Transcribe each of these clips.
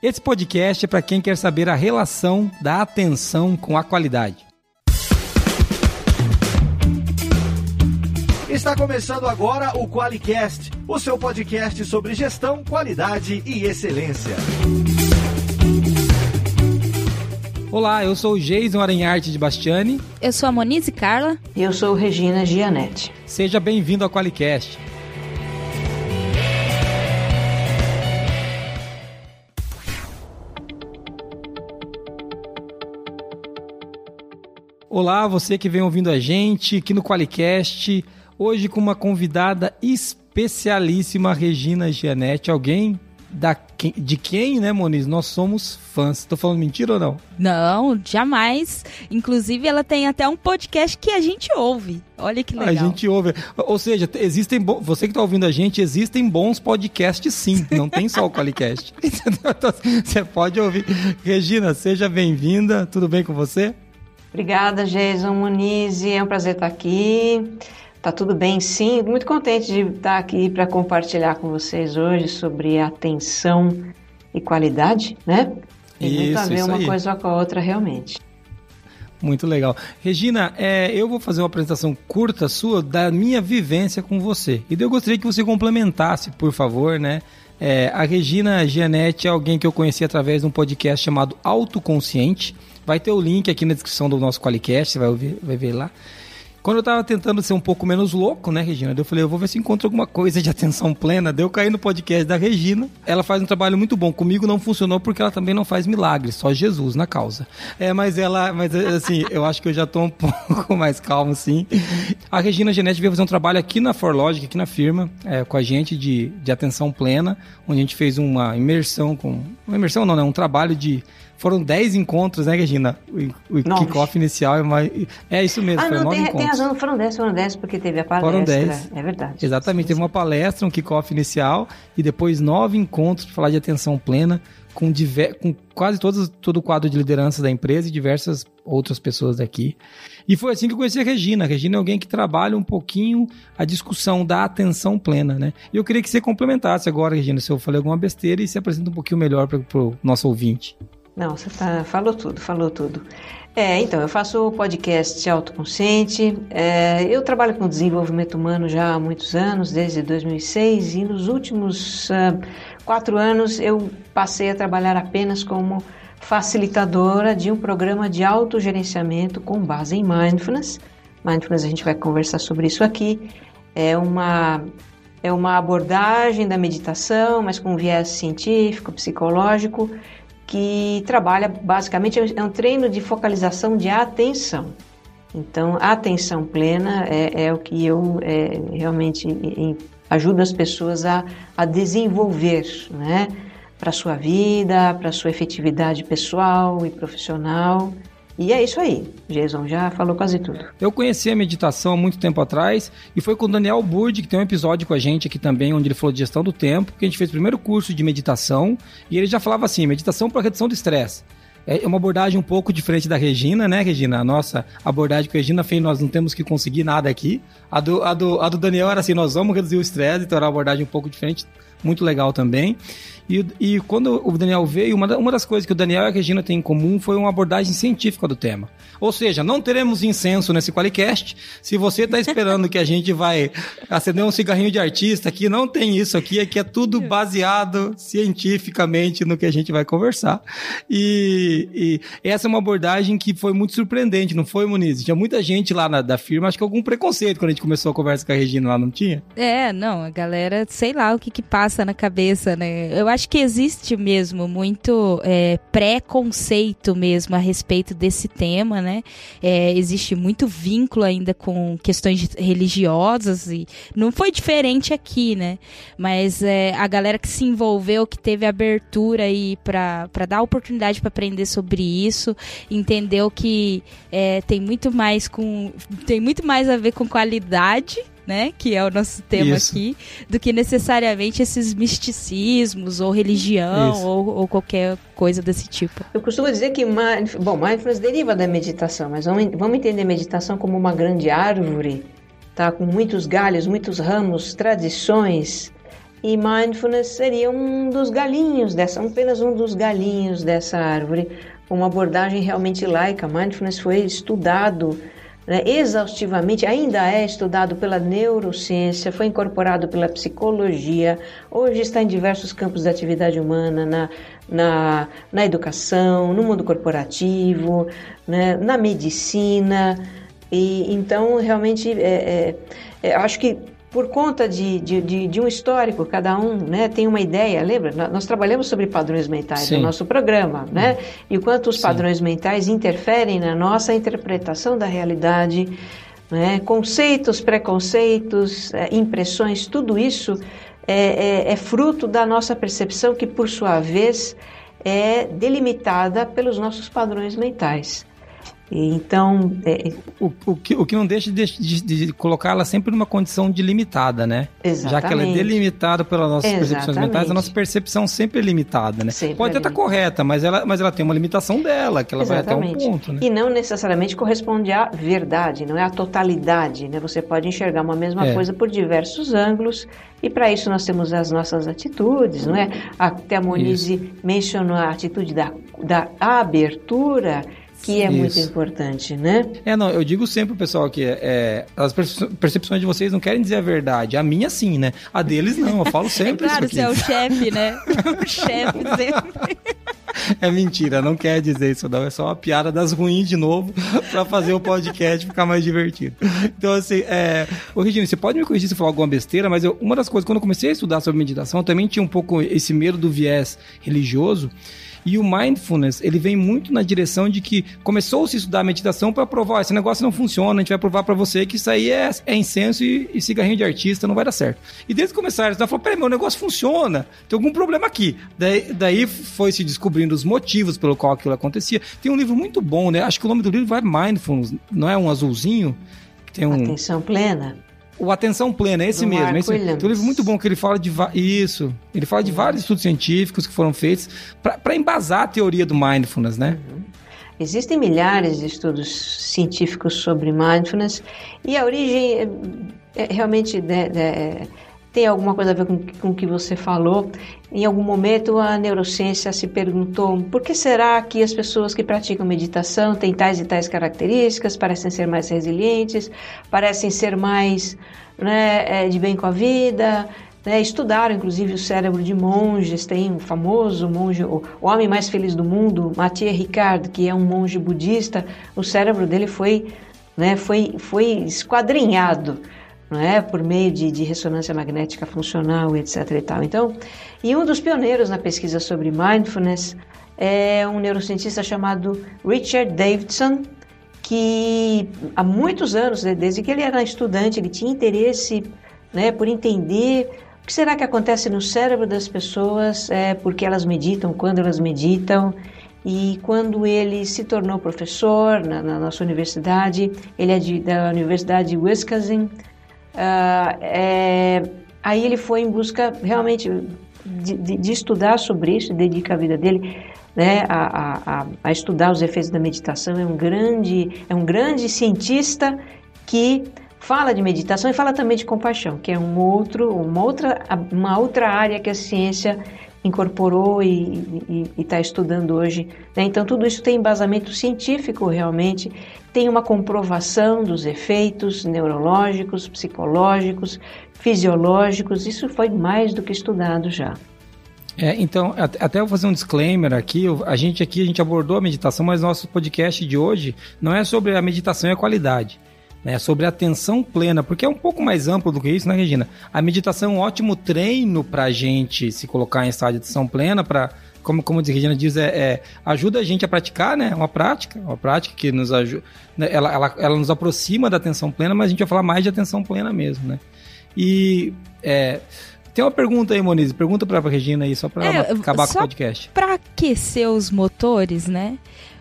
Esse podcast é para quem quer saber a relação da atenção com a qualidade. Está começando agora o QualiCast, o seu podcast sobre gestão, qualidade e excelência. Olá, eu sou o Jason Aranharte de Bastiani. Eu sou a Monize Carla. E eu sou Regina Gianetti. Seja bem-vindo ao QualiCast. Olá, você que vem ouvindo a gente aqui no Qualicast, hoje com uma convidada especialíssima, Regina Gianetti. Alguém da, de quem, né, Moniz? Nós somos fãs. Tô falando mentira ou não? Não, jamais. Inclusive, ela tem até um podcast que a gente ouve. Olha que legal. A gente ouve. Ou seja, existem você que está ouvindo a gente, existem bons podcasts sim. Não tem só o Qualicast. Você pode ouvir. Regina, seja bem-vinda. Tudo bem com você? Obrigada, Jason Muniz. É um prazer estar aqui. Tá tudo bem, sim. Muito contente de estar aqui para compartilhar com vocês hoje sobre atenção e qualidade, né? Tem isso, muito a ver uma aí. coisa com a outra, realmente. Muito legal. Regina, é, eu vou fazer uma apresentação curta sua da minha vivência com você. E eu gostaria que você complementasse, por favor, né? É, a Regina Gianetti é alguém que eu conheci através de um podcast chamado Autoconsciente. Vai ter o link aqui na descrição do nosso Qualicast, você vai, ouvir, vai ver lá. Quando eu tava tentando ser um pouco menos louco, né, Regina? Eu falei, eu vou ver se encontro alguma coisa de atenção plena. Deu cair no podcast da Regina. Ela faz um trabalho muito bom. Comigo não funcionou porque ela também não faz milagres, só Jesus na causa. É, mas ela, mas assim, eu acho que eu já tô um pouco mais calmo, sim. A Regina Genete veio fazer um trabalho aqui na ForLogic, aqui na firma, é, com a gente de, de atenção plena, onde a gente fez uma imersão com. Uma imersão não, né? Um trabalho de foram 10 encontros, né, Regina? O, o kickoff inicial é mais. É isso mesmo, ah, não, 9 tem, encontros. Tem razão, foram 10, foram 10, porque teve a palestra. Foram 10. É verdade. Exatamente, sim, teve sim. uma palestra, um kickoff inicial e depois nove encontros para falar de atenção plena com, diver... com quase todos, todo o quadro de liderança da empresa e diversas outras pessoas daqui. E foi assim que eu conheci a Regina. A Regina é alguém que trabalha um pouquinho a discussão da atenção plena, né? E eu queria que você complementasse agora, Regina, se eu falei alguma besteira e se apresenta um pouquinho melhor para o nosso ouvinte. Não, você tá, falou tudo, falou tudo. É, então, eu faço o podcast Autoconsciente. É, eu trabalho com desenvolvimento humano já há muitos anos, desde 2006, e nos últimos uh, quatro anos eu passei a trabalhar apenas como facilitadora de um programa de autogerenciamento com base em mindfulness. Mindfulness, a gente vai conversar sobre isso aqui. É uma, é uma abordagem da meditação, mas com viés científico, psicológico, que trabalha basicamente é um treino de focalização de atenção. Então, a atenção plena é, é o que eu é, realmente ajudo as pessoas a, a desenvolver, né? Para a sua vida, para a sua efetividade pessoal e profissional. E é isso aí. Jason já falou quase tudo. Eu conheci a meditação há muito tempo atrás e foi com o Daniel Burd, que tem um episódio com a gente aqui também, onde ele falou de gestão do tempo, que a gente fez o primeiro curso de meditação e ele já falava assim: meditação para redução do estresse. É uma abordagem um pouco diferente da Regina, né, Regina? A nossa abordagem com a Regina fez, nós não temos que conseguir nada aqui. A do, a do, a do Daniel era assim, nós vamos reduzir o estresse, então era uma abordagem um pouco diferente, muito legal também. E, e quando o Daniel veio, uma, uma das coisas que o Daniel e a Regina têm em comum foi uma abordagem científica do tema. Ou seja, não teremos incenso nesse Qualicast. Se você está esperando que a gente vai acender um cigarrinho de artista aqui, não tem isso aqui. Aqui é tudo baseado cientificamente no que a gente vai conversar. E, e essa é uma abordagem que foi muito surpreendente, não foi, Muniz? Tinha muita gente lá na, da firma, acho que algum preconceito quando a gente começou a conversa com a Regina lá, não tinha? É, não, a galera, sei lá o que que passa na cabeça, né? Eu acho acho que existe mesmo muito é, preconceito mesmo a respeito desse tema, né? É, existe muito vínculo ainda com questões religiosas e não foi diferente aqui, né? Mas é, a galera que se envolveu, que teve abertura aí para dar oportunidade para aprender sobre isso, entendeu que é, tem muito mais com tem muito mais a ver com qualidade né? Que é o nosso tema Isso. aqui, do que necessariamente esses misticismos ou religião ou, ou, qualquer coisa desse tipo. Eu costumo dizer que, bom, mindfulness deriva da meditação, mas vamos, vamos entender a meditação como uma grande árvore, tá? Com muitos galhos, muitos ramos, tradições, e mindfulness seria um dos galinhos dessa, apenas um dos galinhos dessa árvore, uma abordagem realmente laica. Mindfulness foi estudado né, exaustivamente, ainda é estudado pela neurociência, foi incorporado pela psicologia, hoje está em diversos campos da atividade humana, na, na, na educação, no mundo corporativo, né, na medicina. E então realmente é, é, é, acho que por conta de, de, de, de, um histórico, cada um né, tem uma ideia, lembra? Nós trabalhamos sobre padrões mentais Sim. no nosso programa, né? Uhum. E o quanto os Sim. padrões mentais interferem na nossa interpretação da realidade, né? conceitos, preconceitos, é, impressões, tudo isso é, é, é fruto da nossa percepção que, por sua vez, é delimitada pelos nossos padrões mentais. Então. É... O, o, que, o que não deixa de, de, de colocá-la sempre numa condição de limitada, né? Exatamente. Já que ela é delimitada pelas nossas Exatamente. percepções mentais, a nossa percepção sempre é limitada, né? Sempre Pode é até estar correta, mas ela, mas ela tem uma limitação dela, que ela Exatamente. vai até um ponto. Né? E não necessariamente corresponde à verdade, não é a totalidade, né? Você pode enxergar uma mesma é. coisa por diversos ângulos. E para isso nós temos as nossas atitudes, não é? Até a Monize mencionou a atitude da, da abertura que é Isso. muito importante, né? É, não, eu digo sempre, pessoal, que é, as percepções de vocês não querem dizer a verdade. A minha sim, né? A deles não, eu falo sempre é claro, isso aqui. você é o chefe, né? o chefe sempre. É mentira, não quer dizer isso não. É só uma piada das ruins de novo para fazer o podcast ficar mais divertido. Então, assim, é... Ô, Regina, você pode me corrigir se eu falar alguma besteira, mas eu, uma das coisas, quando eu comecei a estudar sobre meditação, eu também tinha um pouco esse medo do viés religioso. E o mindfulness, ele vem muito na direção de que começou-se a estudar meditação para provar, esse negócio não funciona, a gente vai provar para você que isso aí é, é incenso e, e, cigarrinho de artista, não vai dar certo. E desde que começaram, eles falaram, peraí, meu negócio funciona, tem algum problema aqui. Daí, daí foi se descobrindo os motivos pelo qual aquilo acontecia. Tem um livro muito bom, né? Acho que o nome do livro vai Mindfulness, não é um azulzinho? Tem um... Atenção plena. O Atenção Plena, esse do mesmo. Esse, tem um livro muito bom que ele fala de isso. Ele fala de vários estudos científicos que foram feitos para embasar a teoria do mindfulness, né? Uhum. Existem milhares de estudos científicos sobre mindfulness e a origem é, é, realmente né, é, tem alguma coisa a ver com, o que você falou. Em algum momento a neurociência se perguntou por que será que as pessoas que praticam meditação têm tais e tais características, parecem ser mais resilientes, parecem ser mais né, é, de bem com a vida. Né, estudaram inclusive o cérebro de monges, tem um famoso monge, o homem mais feliz do mundo, Mathieu Ricard, que é um monge budista, o cérebro dele foi, né, foi, foi esquadrinhado não é? por meio de, de ressonância magnética funcional, etc. E, tal. Então, e um dos pioneiros na pesquisa sobre mindfulness é um neurocientista chamado Richard Davidson, que há muitos anos, desde que ele era estudante, ele tinha interesse né, por entender o que será que acontece no cérebro das pessoas, é, porque elas meditam, quando elas meditam. E quando ele se tornou professor na, na nossa universidade, ele é de, da Universidade de Wisconsin, Uh, é, aí ele foi em busca realmente de, de, de, estudar sobre isso, dedica a vida dele né, a, a, a, estudar os efeitos da meditação. É um grande, é um grande cientista que fala de meditação e fala também de compaixão, que é um outro, uma outra, uma outra área que a ciência incorporou e está estudando hoje. Né? Então, tudo isso tem embasamento científico realmente, tem uma comprovação dos efeitos neurológicos, psicológicos, fisiológicos, isso foi mais do que estudado já. É, então, até vou fazer um disclaimer aqui. A gente aqui a gente abordou a meditação, mas nosso podcast de hoje não é sobre a meditação e a qualidade né, sobre atenção plena, porque é um pouco mais amplo do que isso, né, Regina? A meditação é um ótimo treino para a gente se colocar em estado de atenção plena, para como, como a Regina diz, é, é, ajuda a gente a praticar, né? Uma prática, uma prática que nos ajuda. Né? Ela, ela, ela nos aproxima da atenção plena, mas a gente vai falar mais de atenção plena mesmo, né? E é, tem uma pergunta aí, Moniz. Pergunta para a Regina aí, só para é, acabar com o podcast. Para aquecer os motores, né?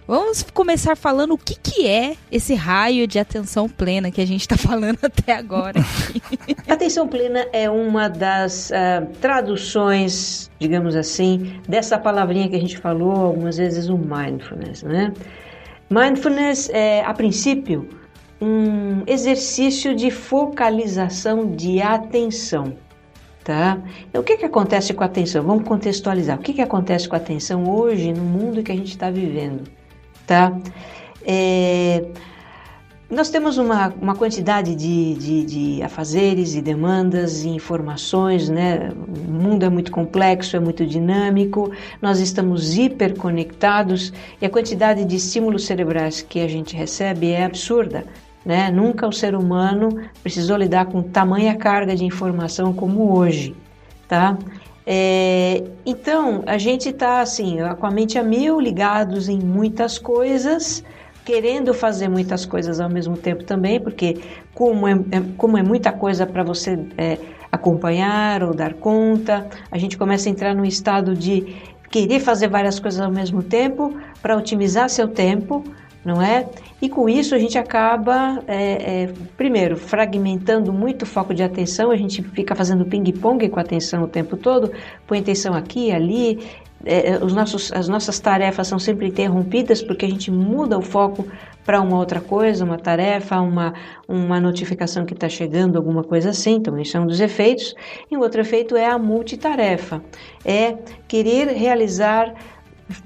Vamos começar falando o que, que é esse raio de atenção plena que a gente está falando até agora. atenção plena é uma das uh, traduções, digamos assim, dessa palavrinha que a gente falou algumas vezes, o mindfulness. Né? Mindfulness é, a princípio, um exercício de focalização de atenção. Tá? Então, o que, que acontece com a atenção? Vamos contextualizar. O que, que acontece com a atenção hoje no mundo que a gente está vivendo? Tá? É, nós temos uma, uma quantidade de, de, de afazeres e demandas e informações, né? O mundo é muito complexo, é muito dinâmico, nós estamos hiperconectados e a quantidade de estímulos cerebrais que a gente recebe é absurda. Né? Nunca o ser humano precisou lidar com tamanha carga de informação como hoje. Tá? É, então, a gente está assim, com a mente a mil, ligados em muitas coisas, querendo fazer muitas coisas ao mesmo tempo também, porque como é, é como é muita coisa para você é, acompanhar ou dar conta, a gente começa a entrar num estado de querer fazer várias coisas ao mesmo tempo para otimizar seu tempo, não é? E com isso a gente acaba, é, é, primeiro, fragmentando muito o foco de atenção, a gente fica fazendo ping-pong com a atenção o tempo todo, põe atenção aqui, ali, é, é, os nossos, as nossas tarefas são sempre interrompidas porque a gente muda o foco para uma outra coisa, uma tarefa, uma, uma notificação que está chegando, alguma coisa assim. Então, isso é um dos efeitos. E o outro efeito é a multitarefa, é querer realizar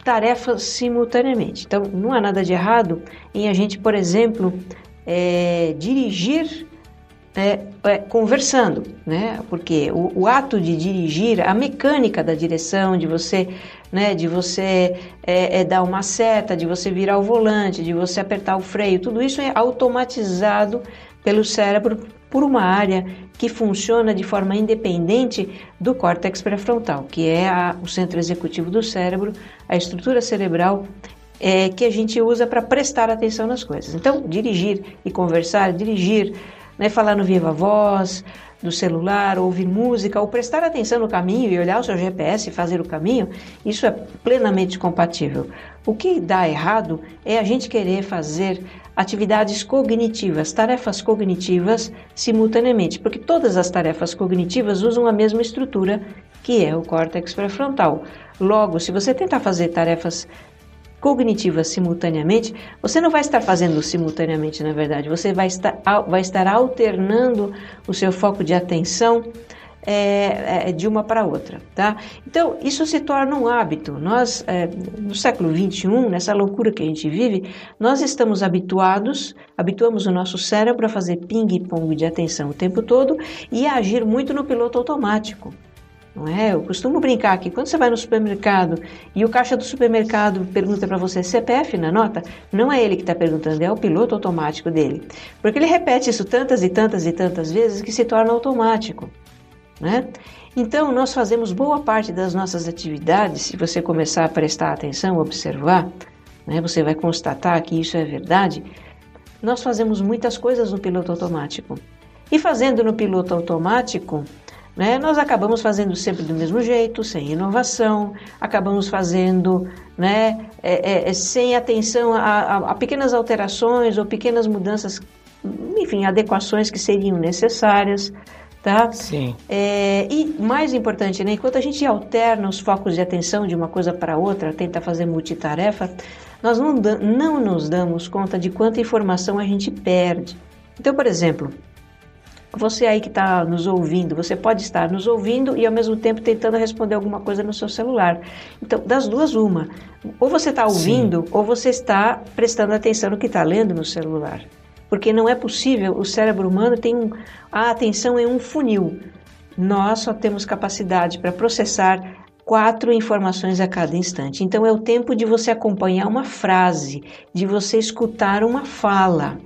tarefas simultaneamente. Então, não há nada de errado em a gente, por exemplo, é, dirigir é, é, conversando, né? Porque o, o, ato de dirigir, a mecânica da direção, de você, né, de você é, é, dar uma seta, de você virar o volante, de você apertar o freio, tudo isso é automatizado pelo cérebro por uma área que funciona de forma independente do córtex pré-frontal, que é a, o centro executivo do cérebro, a estrutura cerebral é, que a gente usa para prestar atenção nas coisas. Então, dirigir e conversar, dirigir né, falar no viva voz, do celular, ouvir música, ou prestar atenção no caminho e olhar o seu GPS e fazer o caminho, isso é plenamente compatível. O que dá errado é a gente querer fazer atividades cognitivas, tarefas cognitivas simultaneamente, porque todas as tarefas cognitivas usam a mesma estrutura, que é o córtex pré-frontal. Logo, se você tentar fazer tarefas cognitivas simultaneamente, você não vai estar fazendo simultaneamente, na verdade, você vai estar, vai estar alternando o seu foco de atenção é, é, de uma para outra, tá? Então, isso se torna um hábito. Nós, é, no século XXI, nessa loucura que a gente vive, nós estamos habituados, habituamos o nosso cérebro a fazer ping-pong de atenção o tempo todo e a agir muito no piloto automático. Não é? Eu costumo brincar que quando você vai no supermercado e o caixa do supermercado pergunta para você CPF na nota, não é ele que está perguntando, é o piloto automático dele. Porque ele repete isso tantas e tantas e tantas vezes que se torna automático. Né? Então, nós fazemos boa parte das nossas atividades, se você começar a prestar atenção, observar, né, você vai constatar que isso é verdade. Nós fazemos muitas coisas no piloto automático. E fazendo no piloto automático, né? Nós acabamos fazendo sempre do mesmo jeito, sem inovação, acabamos fazendo né, é, é, é, sem atenção a, a, a, pequenas alterações ou pequenas mudanças, enfim, adequações que seriam necessárias. Tá? Sim. É, e mais importante, né, enquanto a gente alterna os focos de atenção de uma coisa para outra, tenta fazer multitarefa, nós não, não nos damos conta de quanta informação a gente perde. Então, por exemplo, você aí que está nos ouvindo, você pode estar nos ouvindo e ao mesmo tempo tentando responder alguma coisa no seu celular. Então, das duas, uma. Ou você está ouvindo, Sim. ou você está prestando atenção no que está lendo no celular. Porque não é possível, o cérebro humano tem um, a atenção em um funil. Nós só temos capacidade para processar quatro informações a cada instante. Então, é o tempo de você acompanhar uma frase, de você escutar uma fala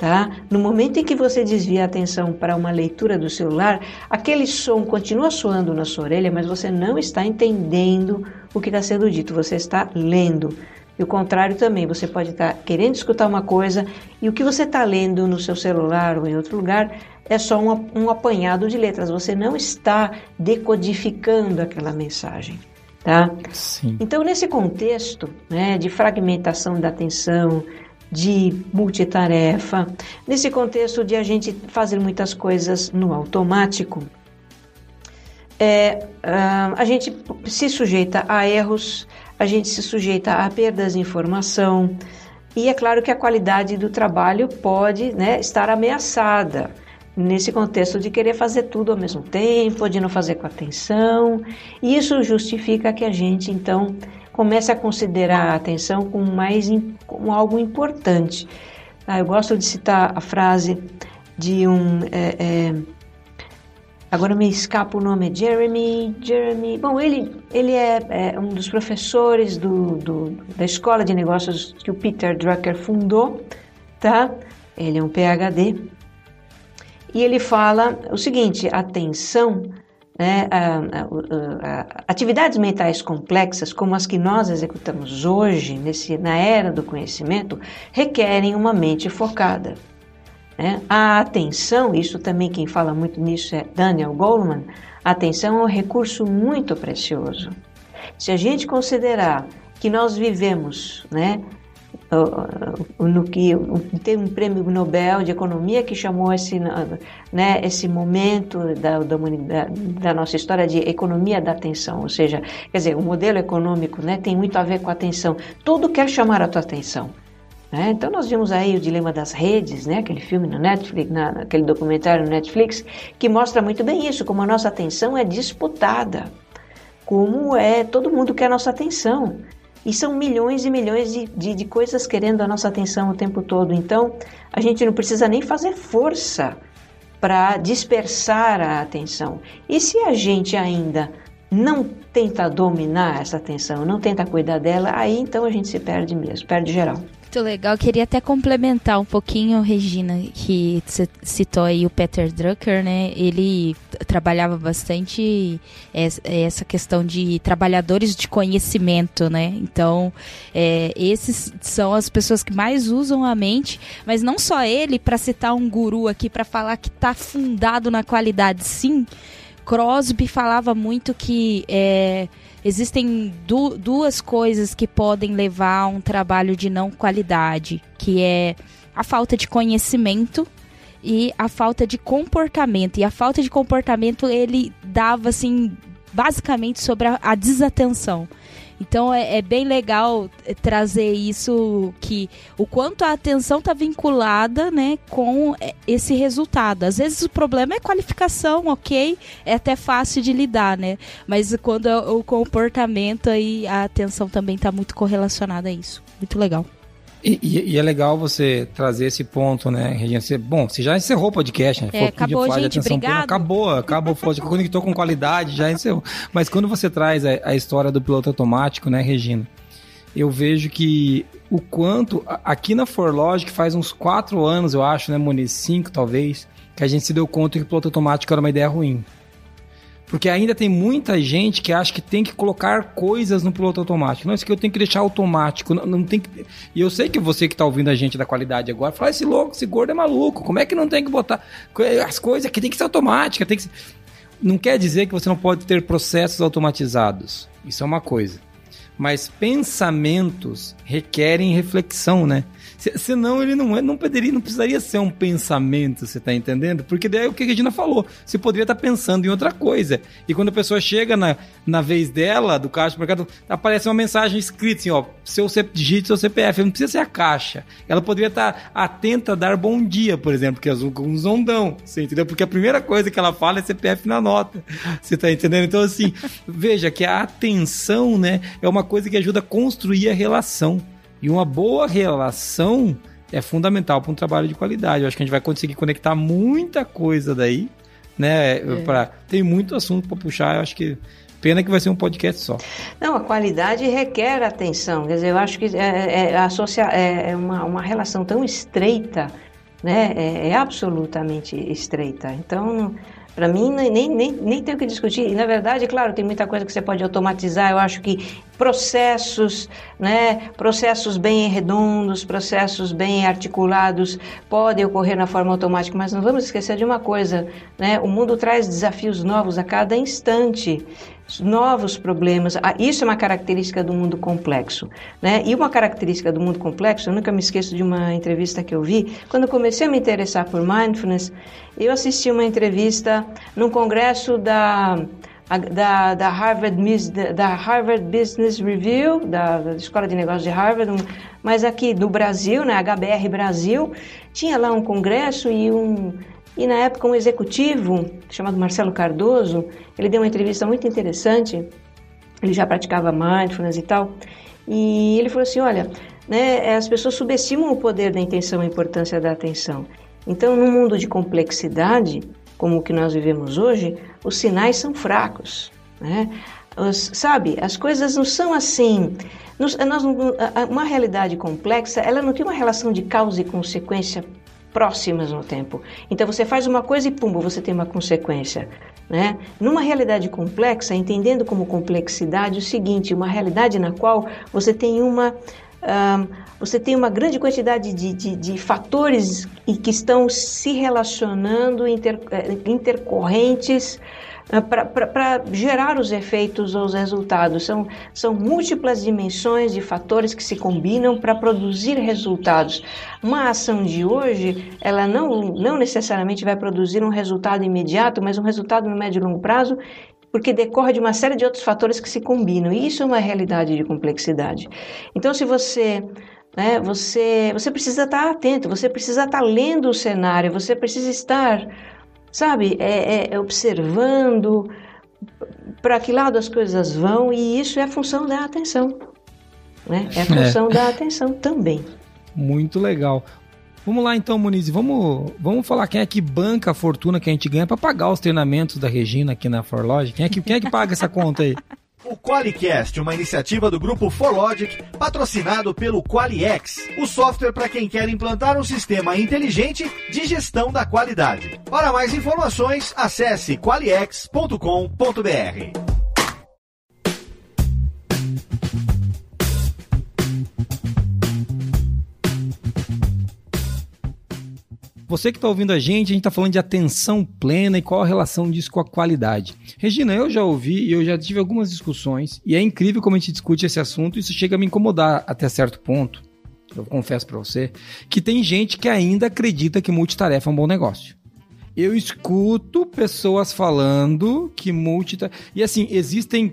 tá? No momento em que você desvia a atenção para uma leitura do celular, aquele som continua soando na sua orelha, mas você não está entendendo o que está sendo dito, você está lendo. E o contrário também, você pode estar querendo escutar uma coisa e o que você está lendo no seu celular ou em outro lugar é só um, um apanhado de letras, você não está decodificando aquela mensagem. Tá? Sim. Então, nesse contexto né, de fragmentação da atenção, de multitarefa, nesse contexto de a gente fazer muitas coisas no automático, é, uh, a gente se sujeita a erros, a gente se sujeita a perdas de informação, e é claro que a qualidade do trabalho pode né, estar ameaçada nesse contexto de querer fazer tudo ao mesmo tempo, de não fazer com atenção, e isso justifica que a gente então comece a considerar a atenção como mais como algo importante. Ah, eu gosto de citar a frase de um é, é, agora me escapa o nome, Jeremy, Jeremy, bom, ele, ele é, é um dos professores do, do, da escola de negócios que o Peter Drucker fundou, tá? Ele é um PhD, e ele fala o seguinte: atenção, né, a, a, a, atividades mentais complexas como as que nós executamos hoje, nesse, na era do conhecimento, requerem uma mente focada. Né? A atenção, isso também quem fala muito nisso é Daniel Goleman, a atenção é um recurso muito precioso. Se a gente considerar que nós vivemos né, no que tem um prêmio Nobel de economia que chamou esse né, esse momento da, da, da, nossa história de economia da atenção, ou seja, quer dizer, o modelo econômico né, tem muito a ver com a atenção. Tudo quer chamar a tua atenção. Né? Então nós vimos aí o dilema das redes, né? aquele filme no Netflix, na, aquele documentário no Netflix, que mostra muito bem isso, como a nossa atenção é disputada, como é todo mundo quer a nossa atenção. E são milhões e milhões de, de, de, coisas querendo a nossa atenção o tempo todo. Então, a gente não precisa nem fazer força para dispersar a atenção. E se a gente ainda não tenta dominar essa atenção, não tenta cuidar dela, aí então a gente se perde mesmo, perde geral. Muito legal. Queria até complementar um pouquinho, Regina, que você citou aí o Peter Drucker, né? Ele trabalhava bastante essa questão de trabalhadores de conhecimento, né? Então, é, esses são as pessoas que mais usam a mente, mas não só ele, para citar um guru aqui, para falar que está fundado na qualidade, sim. Crosby falava muito que é, existem du duas coisas que podem levar a um trabalho de não qualidade, que é a falta de conhecimento e a falta de comportamento. E a falta de comportamento ele dava assim basicamente sobre a, a desatenção. Então é, é, bem legal eh, trazer isso que o quanto a atenção está vinculada, né, com eh, esse resultado. Às vezes o problema é qualificação, ok, é até fácil de lidar, né? Mas quando é o comportamento aí a atenção também está muito correlacionada a isso. Muito legal. E, e, e, é legal você trazer esse ponto, né, Regina? Você, bom, você já encerrou o podcast, né? É, acabou, gente, obrigado. acabou, acabou, você conectou com qualidade, já encerrou. Mas quando você traz a, a, história do piloto automático, né, Regina? Eu vejo que o quanto, aqui na Forlogic faz uns quatro anos, eu acho, né, Muniz? Cinco, talvez, que a gente se deu conta que o piloto automático era uma ideia ruim. Porque ainda tem muita gente que acha que tem que colocar coisas no piloto automático. Não, isso aqui eu tenho que deixar automático. Não, não tem que... E eu sei que você que está ouvindo a gente da qualidade agora, fala, esse louco, esse gordo é maluco. Como é que não tem que botar as coisas que tem que ser automática? Tem que ser... Não quer dizer que você não pode ter processos automatizados. Isso é uma coisa. Mas pensamentos requerem reflexão, né? Senão ele não, é, não poderia, não precisaria ser um pensamento, você tá entendendo? Porque daí é o que a Regina falou. Você poderia estar tá pensando em outra coisa. E quando a pessoa chega na, na vez dela, do caixa do mercado, aparece uma mensagem escrita assim, ó, seu digite seu CPF, não precisa ser a caixa. Ela poderia estar tá atenta a dar bom dia, por exemplo, que as uns não dão, você entendeu? Porque a primeira coisa que ela fala é CPF na nota. Você tá entendendo? Então, assim, veja que a atenção, né, é uma coisa que ajuda a construir a relação. E uma boa relação é fundamental para um trabalho de qualidade. Eu acho que a gente vai conseguir conectar muita coisa daí, né? É. Pra, tem muito assunto para puxar. Eu acho que Pena que vai ser um podcast só. Não, a qualidade requer atenção. Quer dizer, eu acho que é, é, é, é uma, uma relação tão estreita, né? É, é absolutamente estreita. Então, para mim, nem, nem, nem tem o que discutir. E, na verdade, claro, tem muita coisa que você pode automatizar. Eu acho que processos, né, processos bem redondos, processos bem articulados podem ocorrer na forma automática, mas não vamos esquecer de uma coisa, né, o mundo traz desafios novos a cada instante novos problemas. Ah, isso é uma característica do mundo complexo. Né? E uma característica do mundo complexo, eu nunca me esqueço de uma entrevista que eu vi, quando eu comecei a me interessar por mindfulness, eu assisti uma entrevista num congresso da, da, da, Harvard, da Harvard Business Review, da, da Escola de Negócios de Harvard, mas aqui no Brasil, na HBR Brasil, tinha lá um congresso e um E na época um executivo chamado Marcelo Cardoso, ele deu uma entrevista muito interessante. Ele já praticava mindfulness e tal. E ele falou assim, olha, né, as pessoas subestimam o poder da intenção e a importância da atenção. Então, num mundo de complexidade, como o que nós vivemos hoje, os sinais são fracos. Né? Os, sabe, as coisas não são assim. Nós, nós, uma realidade complexa, ela não tem uma relação de causa e consequência próximas no tempo. Então você faz uma coisa e pumba, você tem uma consequência. Né? Numa realidade complexa, entendendo como complexidade o seguinte, uma realidade na qual você tem uma um, você tem uma grande quantidade de, de, de fatores que estão se relacionando, inter, eh, intercorrentes, uh, para gerar os efeitos ou os resultados. São, são múltiplas dimensões de fatores que se combinam para produzir resultados. Uma ação de hoje, ela não, não necessariamente vai produzir um resultado imediato, mas um resultado no médio e longo prazo porque decorre de uma série de outros fatores que se combinam. E isso é uma realidade de complexidade. Então, se você né, você, você precisa estar atento, você precisa estar lendo o cenário, você precisa estar, sabe, é, é, é observando para que lado as coisas vão, e isso é a função da atenção. Né? É a função é. da atenção também. Muito legal. Vamos lá então, Muniz, vamos, vamos falar quem é que banca a fortuna que a gente ganha para pagar os treinamentos da Regina aqui na Forlogic. Quem é que, quem é que paga essa conta aí? O Qualicast, uma iniciativa do grupo Forlogic, patrocinado pelo Qualiex, o software para quem quer implantar um sistema inteligente de gestão da qualidade. Para mais informações, acesse qualiex.com.br. Você que está ouvindo a gente, a gente está falando de atenção plena e qual a relação disso com a qualidade. Regina, eu já ouvi e eu já tive algumas discussões e é incrível como a gente discute esse assunto e isso chega a me incomodar até certo ponto. Eu confesso para você que tem gente que ainda acredita que multitarefa é um bom negócio. Eu escuto pessoas falando que multitarefa. E assim, existem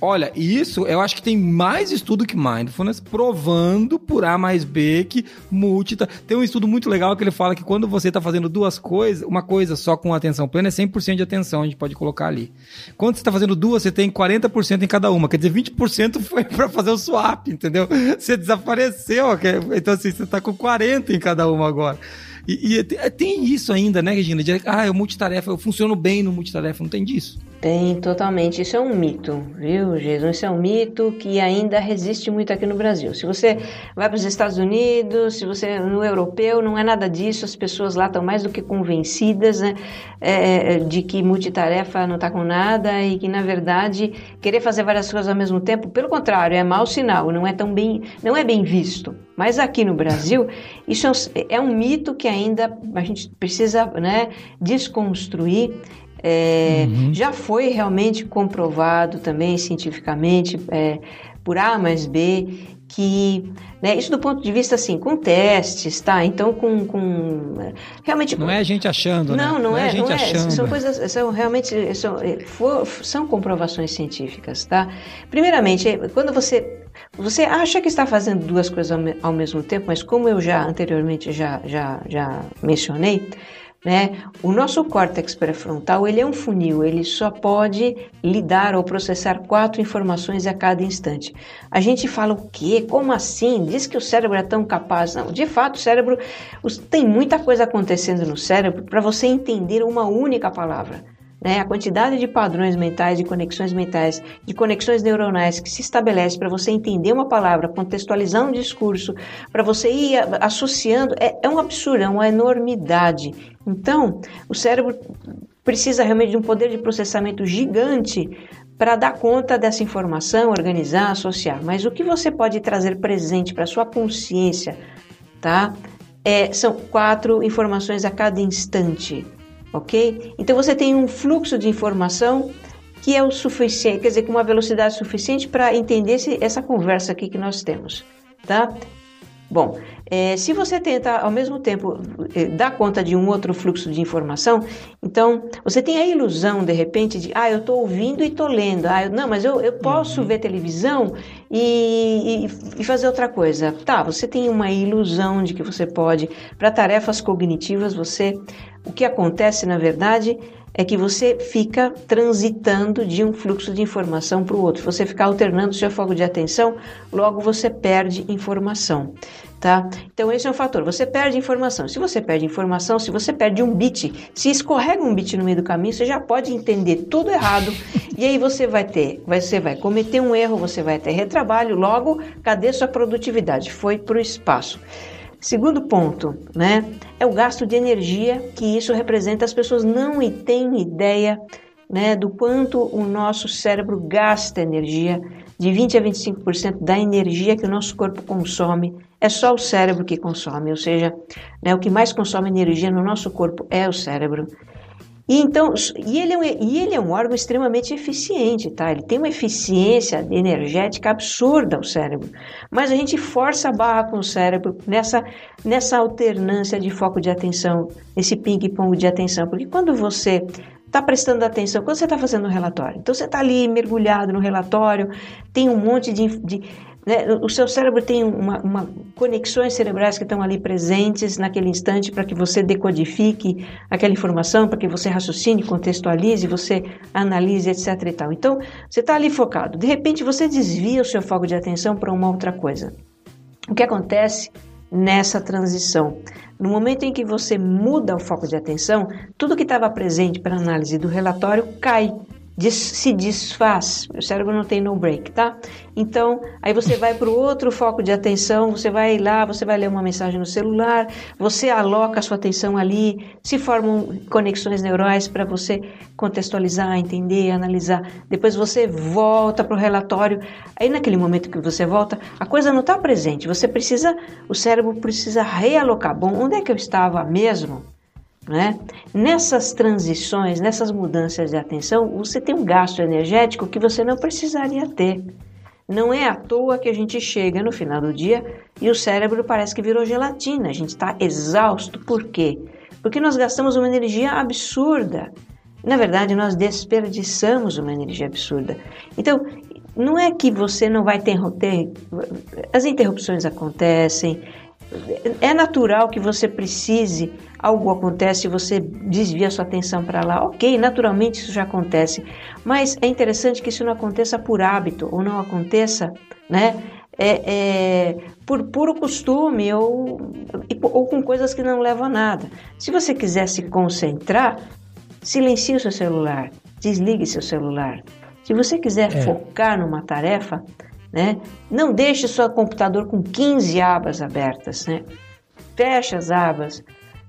Olha, isso eu acho que tem mais estudo que mindfulness, provando por A mais B que multita. Tem um estudo muito legal que ele fala que quando você está fazendo duas coisas, uma coisa só com atenção plena é 100% de atenção, a gente pode colocar ali. Quando você está fazendo duas, você tem 40% em cada uma, quer dizer, 20% foi para fazer o swap, entendeu? Você desapareceu, então assim, você está com 40 em cada uma agora. E, e, tem isso ainda, né, Regina? De, ah, eu multitarefa, eu funciono bem no multitarefa, não tem disso. Tem, totalmente. Isso é um mito, viu, Jesus? Isso é um mito que ainda resiste muito aqui no Brasil. Se você vai para os Estados Unidos, se você no europeu, não é nada disso. As pessoas lá estão mais do que convencidas né, é, é de que multitarefa não está com nada e que, na verdade, querer fazer várias coisas ao mesmo tempo, pelo contrário, é mau sinal, não é tão bem, não é bem visto. Mas aqui no Brasil, isso é um, é um mito que ainda a gente precisa né, desconstruir é, uhum. Já foi realmente comprovado também cientificamente é, por A mais B que né, isso do ponto de vista assim com testes tá então com, com realmente não é a gente achando não né? não, não é, é a gente não é. achando são coisas são realmente são, é, for, são comprovações científicas tá primeiramente quando você você acha que está fazendo duas coisas ao, ao mesmo tempo mas como eu já anteriormente já já já mencionei né? O nosso córtex pré-frontal ele é um funil, ele só pode lidar ou processar quatro informações a cada instante. A gente fala o quê? Como assim? Diz que o cérebro é tão capaz? Não, de fato, o cérebro tem muita coisa acontecendo no cérebro para você entender uma única palavra. Né? A quantidade de padrões mentais, de conexões mentais, de conexões neuronais que se estabelece para você entender uma palavra, contextualizar um discurso, para você ir associando, é, é um absurdo, é uma enormidade. Então, o cérebro precisa realmente de um poder de processamento gigante para dar conta dessa informação, organizar, associar. Mas o que você pode trazer presente para sua consciência, tá? É, são quatro informações a cada instante ok? Então você tem um fluxo de informação que é o suficiente, quer dizer, com uma velocidade suficiente para entender esse, essa conversa aqui que nós temos, tá? Bom, é, se você tenta ao mesmo tempo é, dar conta de um outro fluxo de informação, então você tem a ilusão de repente de, ah, eu estou ouvindo e estou lendo, ah, eu, não, mas eu, eu posso uhum. ver televisão e, e, e, fazer outra coisa. Tá, você tem uma ilusão de que você pode, para tarefas cognitivas, você, o que acontece na verdade é que você fica transitando de um fluxo de informação para o outro. Você fica alternando seu foco de atenção, logo você perde informação. Tá? Então esse é um fator. Você perde informação. Se você perde informação, se você perde um bit, se escorrega um bit no meio do caminho, você já pode entender tudo errado. e aí você vai ter, você vai cometer um erro, você vai ter retrabalho. Logo, cadê sua produtividade? Foi para o espaço. Segundo ponto, né, é o gasto de energia que isso representa. As pessoas não têm ideia né, do quanto o nosso cérebro gasta energia, de 20 a 25% da energia que o nosso corpo consome é só o cérebro que consome, ou seja, né, o que mais consome energia no nosso corpo é o cérebro. E então, e ele, é um, e ele é um órgão extremamente eficiente, tá? Ele tem uma eficiência energética absurda o cérebro. Mas a gente força a barra com o cérebro nessa, nessa alternância de foco de atenção, esse ping-pong de atenção. Porque quando você está prestando atenção, quando você está fazendo um relatório, então você está ali mergulhado no relatório, tem um monte de, de né? O seu cérebro tem uma, uma, conexões cerebrais que estão ali presentes naquele instante para que você decodifique aquela informação, para que você raciocine, contextualize, você analise, etc. E tal. Então, você está ali focado. De repente, você desvia o seu foco de atenção para uma outra coisa. O que acontece nessa transição? No momento em que você muda o foco de atenção, tudo que estava presente para análise do relatório cai se desfaz. O cérebro não tem no break, tá? Então, aí você vai para o outro foco de atenção, você vai lá, você vai ler uma mensagem no celular, você aloca a sua atenção ali, se formam conexões neurais para você contextualizar, entender, analisar. Depois você volta para o relatório. Aí naquele momento que você volta, a coisa não está presente. Você precisa, o cérebro precisa realocar. Bom, onde é que eu estava mesmo? Né? Nessas transições, nessas mudanças de atenção, você tem um gasto energético que você não precisaria ter. Não é à toa que a gente chega no final do dia e o cérebro parece que virou gelatina, a gente está exausto. Por quê? Porque nós gastamos uma energia absurda. Na verdade, nós desperdiçamos uma energia absurda. Então, não é que você não vai ter. ter as interrupções acontecem, é natural que você precise, algo acontece, você desvia sua atenção para lá. Ok, naturalmente isso já acontece, mas é interessante que isso não aconteça por hábito ou não aconteça, né? É, é, por puro costume ou, ou com coisas que não levam a nada. Se você quiser se concentrar, silencie o seu celular, desligue seu celular. Se você quiser é. focar numa tarefa, né? Não deixe seu computador com 15 abas abertas. Né? Feche as abas.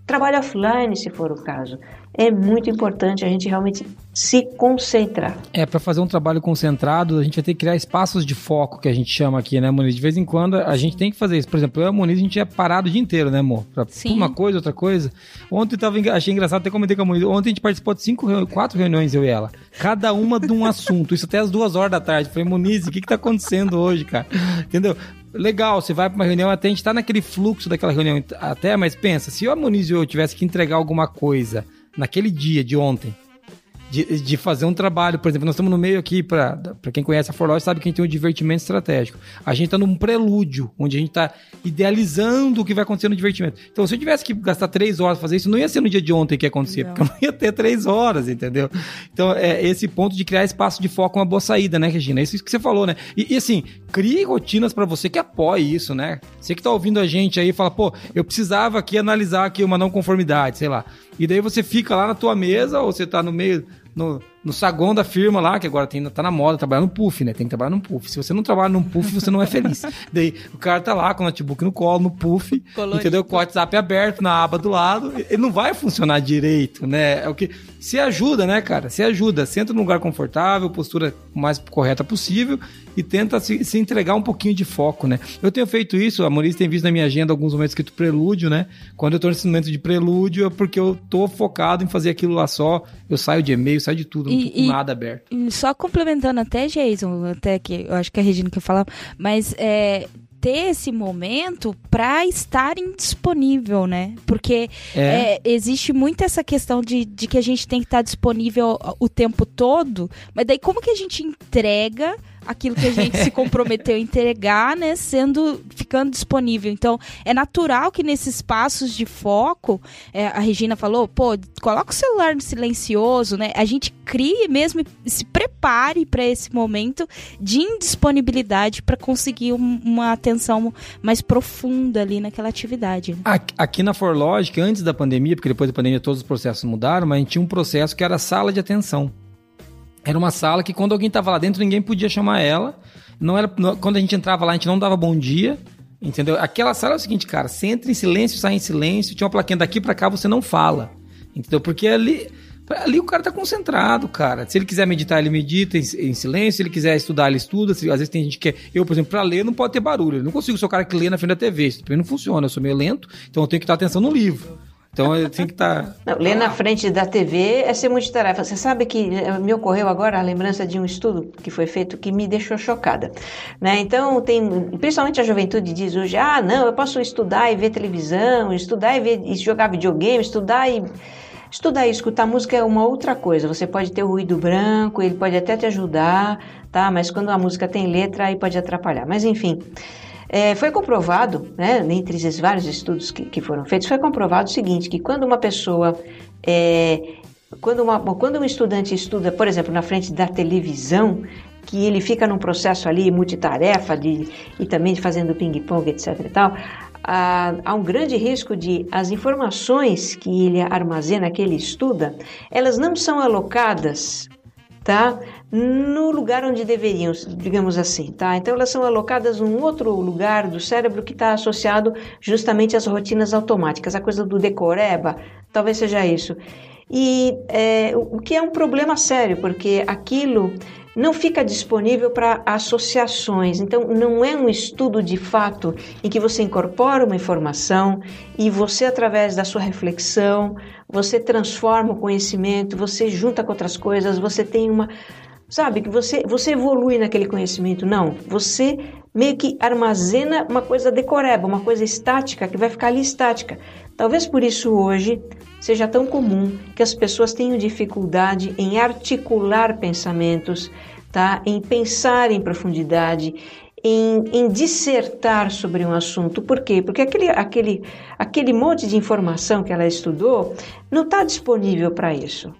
Trabalhe offline, se for o caso é muito importante a gente realmente se concentrar. É, para fazer um trabalho concentrado, a gente vai ter que criar espaços de foco, que a gente chama aqui, né, Moniz? De vez em quando a gente tem que fazer isso. Por exemplo, eu e a Moniz, a gente é parado o dia inteiro, né, amor? Pra Sim. uma coisa, outra coisa. Ontem eu tava, achei engraçado, até comentei com a Moniz, ontem a gente participou de cinco, quatro reuniões, eu e ela. Cada uma de um assunto, isso até às duas horas da tarde. falei, Moniz, o que que tá acontecendo hoje, cara? Entendeu? legal, você vai para uma reunião, até a gente tá naquele fluxo daquela reunião até, mas pensa, se o Moniz e eu tivesse que entregar alguma coisa naquele dia de ontem, de, de fazer um trabalho, por exemplo, nós estamos no meio aqui, para quem conhece a Forlog sabe que a gente tem um divertimento estratégico. A gente está num prelúdio, onde a gente está idealizando o que vai acontecer no divertimento. Então, se eu tivesse que gastar três horas para fazer isso, não ia ser no dia de ontem que ia acontecer, não. porque eu não ia ter três horas, entendeu? Então, é esse ponto de criar espaço de foco é uma boa saída, né, Regina? É isso que você falou, né? E, e assim, crie rotinas para você que apoie isso, né? Você que está ouvindo a gente aí fala, pô, eu precisava aqui analisar aqui uma não conformidade, sei lá. E daí você fica lá na tua mesa ou você tá no meio no, no saguão da firma lá, que agora tem, tá na moda, trabalhar no puff, né? Tem que trabalhar no puff. Se você não trabalha no puff, você não é feliz. Daí o cara tá lá com o notebook no colo, no puff, Colorido. entendeu? Com o WhatsApp aberto na aba do lado. Ele não vai funcionar direito, né? É o que. Se ajuda, né, cara? Se ajuda. Senta num lugar confortável, postura mais correta possível e tenta se, se, entregar um pouquinho de foco, né? Eu tenho feito isso, a Maurício tem visto na minha agenda alguns momentos escrito prelúdio, né? Quando eu tô nesse momento de prelúdio é porque eu tô focado em fazer aquilo lá só. Eu saio de e-mail, saio de tudo, tô com nada aberto. Só complementando até, Jason, até que eu acho que a Regina quer falar, mas é, ter esse momento para estar disponível, né? Porque é. É, existe muito essa questão de, de que a gente tem que estar disponível o tempo todo, mas daí como que a gente entrega aquilo que a gente se comprometeu a entregar, né, sendo ficando disponível. Então, é natural que nesses espaços de foco, é, a Regina falou, pô, coloca o celular no silencioso, né? A gente crie mesmo se prepare para esse momento de indisponibilidade para conseguir um, uma atenção mais profunda ali naquela atividade. Aqui, aqui na Forlogic, antes da pandemia, porque depois da pandemia todos os processos mudaram, mas a gente tinha um processo que era sala de atenção. Era uma sala que quando alguém estava lá dentro, ninguém podia chamar ela. Não era quando a gente entrava lá, a gente não dava bom dia. Entendeu? Aquela sala é o seguinte, cara, você entra em silêncio, sai em silêncio, tinha uma plaquinha daqui para cá, você não fala. Entendeu? Porque ali ali o cara tá concentrado, cara. Se ele quiser meditar, ele medita em, em silêncio. Se ele quiser estudar, ele estuda. Se, às vezes tem gente que. Eu, por exemplo, pra ler não pode ter barulho. Eu não consigo ser o cara que lê na frente da TV. Isso também não funciona. Eu sou meio lento, então eu tenho que estar atenção no livro. Então eu tenho que estar. Tá... ler na frente da TV é ser multitarefa. Você sabe que eh, me ocorreu agora a lembrança de um estudo que foi feito que me deixou chocada. Né? Então, tem, principalmente a juventude diz hoje: ah, não, eu posso estudar e ver televisão, estudar e, ver, e jogar videogame, estudar e. Estudar e escutar música é uma outra coisa. Você pode ter o ruído branco, ele pode até te ajudar, tá? Mas quando a música tem letra, aí pode atrapalhar. Mas enfim. É, foi comprovado, né, entre esses vários estudos que, que foram feitos, foi comprovado o seguinte, que quando uma pessoa é, quando, uma, quando um estudante estuda, por exemplo, na frente da televisão, que ele fica num processo ali multitarefa de, e também de fazendo ping-pong, etc e tal, há, há, um grande risco de as informações que ele armazena, que ele estuda, elas não são alocadas tá? No lugar onde deveriam, digamos assim, tá? Então elas são alocadas num outro lugar do cérebro que está associado justamente às rotinas automáticas, a coisa do decoreba, talvez seja isso. E é, o que é um problema sério, porque aquilo não fica disponível para associações. Então, não é um estudo de fato em que você incorpora uma informação e você, através da sua reflexão, você transforma o conhecimento, você junta com outras coisas, você tem uma. Sabe, que você, você evolui naquele conhecimento. Não, você meio que armazena uma coisa decoreba, uma coisa estática, que vai ficar ali estática. Talvez por isso hoje seja tão comum que as pessoas tenham dificuldade em articular pensamentos, tá? em pensar em profundidade, em, em, dissertar sobre um assunto. Por quê? Porque aquele, aquele, aquele monte de informação que ela estudou não está disponível para isso.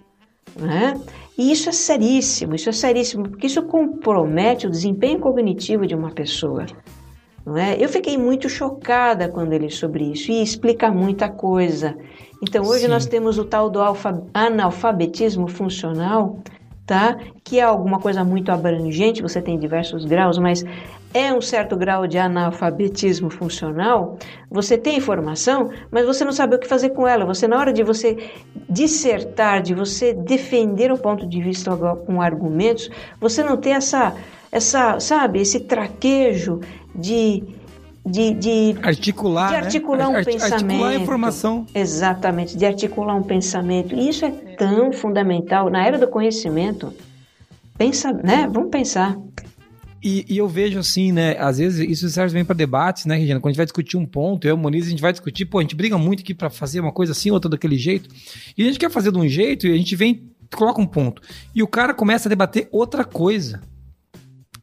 Né? E isso é seríssimo, isso é seríssimo, porque isso compromete o desempenho cognitivo de uma pessoa. Não é? Eu fiquei muito chocada quando ele sobre isso e explica muita coisa. Então hoje Sim. nós temos o tal do analfabetismo funcional, tá? Que é alguma coisa muito abrangente, você tem diversos graus, mas é um certo grau de analfabetismo funcional. Você tem informação, mas você não sabe o que fazer com ela. Você na hora de você dissertar, de você defender um ponto de vista com argumentos, você não tem essa essa, sabe, esse traquejo de de, de articular, de articular né? um Art, pensamento. Articular a informação. Exatamente, de articular um pensamento. E isso é tão fundamental na era do conhecimento. Pensa, né? Vamos pensar. E, e, eu vejo assim, né? Às vezes isso serve bem para debates, né, Regina? Quando a gente vai discutir um ponto, eu e o Moniz, a gente vai discutir, pô, a gente briga muito aqui para fazer uma coisa assim, outra daquele jeito. E a gente quer fazer de um jeito e a gente vem, coloca um ponto. E o cara começa a debater outra coisa.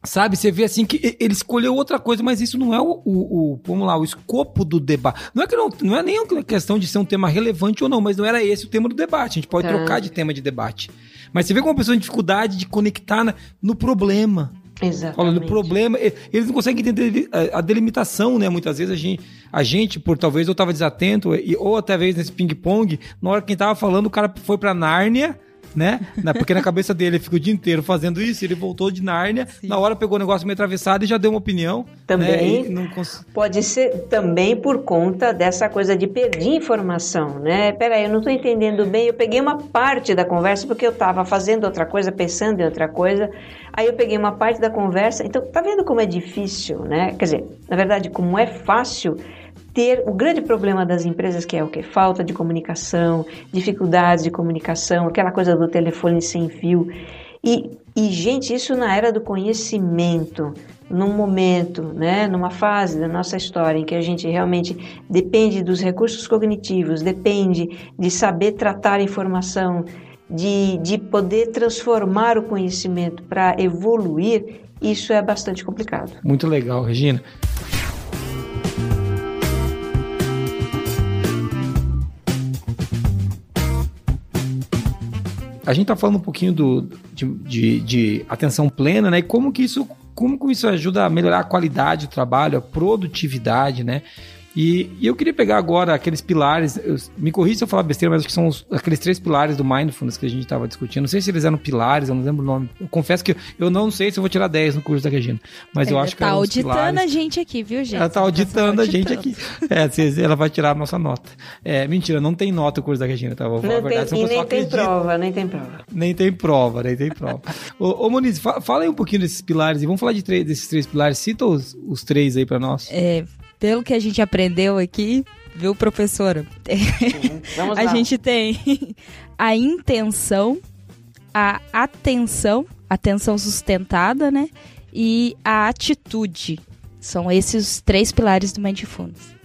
Sabe, você vê assim que ele escolheu outra coisa, mas isso não é o, o, o, vamos lá, o escopo do debate. Não é que não, não é nem uma questão de ser um tema relevante ou não, mas não era esse o tema do debate. A gente pode é. trocar de tema de debate. Mas você vê como uma pessoa tem dificuldade de conectar na, no problema. Exatamente. Olha, no problema, eles não conseguem entender a delimitação, né? Muitas vezes a gente, a gente por talvez eu estava desatento, ou até vezes nesse ping-pong, na hora que quem tava falando, o cara foi para Nárnia né? Porque na cabeça dele ele fica o dia inteiro fazendo isso, ele voltou de Nárnia, Sim. na hora pegou o negócio meio atravessado e já deu uma opinião. Também né? cons... pode ser também por conta dessa coisa de perder informação, né? Peraí, eu não estou entendendo bem, eu peguei uma parte da conversa porque eu estava fazendo outra coisa, pensando em outra coisa, aí eu peguei uma parte da conversa, então tá vendo como é difícil, né? Quer dizer, na verdade, como é fácil ter o grande problema das empresas que é o que falta de comunicação, dificuldades de comunicação, aquela coisa do telefone sem fio. E, e, gente, isso na era do conhecimento, num momento, né, numa fase da nossa história em que a gente realmente depende dos recursos cognitivos, depende de saber tratar informação, de, de poder transformar o conhecimento para evoluir, isso é bastante complicado. Muito legal, Regina. A gente está falando um pouquinho do, de, de, de, atenção plena, né? E como que isso, como que isso ajuda a melhorar a qualidade do trabalho, a produtividade, né? E, e, eu queria pegar agora aqueles pilares, eu, me corrija se eu falar besteira, mas acho que são os, aqueles três pilares do Mindfulness que a gente estava discutindo. Não sei se eles eram pilares, eu não lembro o nome. Eu confesso que eu, não sei se eu vou tirar 10 no curso da Regina, mas ela eu acho que tá auditando a gente aqui, viu, gente? Ela tá auditando, tá auditando. a gente aqui. É, ela vai tirar a nossa nota. É, mentira, não tem nota o curso da Regina, tá? Vou falar não a verdade, tem, e nem tem prova, nem tem prova. Nem tem prova, nem tem prova. ô, ô Moniz, fala aí um pouquinho desses pilares e vamos falar de três, desses três pilares. Cita os, os três aí para nós. É, pelo que a gente aprendeu aqui, viu, professora? Uhum. a gente tem a intenção, a atenção, atenção sustentada, né? E a atitude. São esses os três pilares do Mindfulness.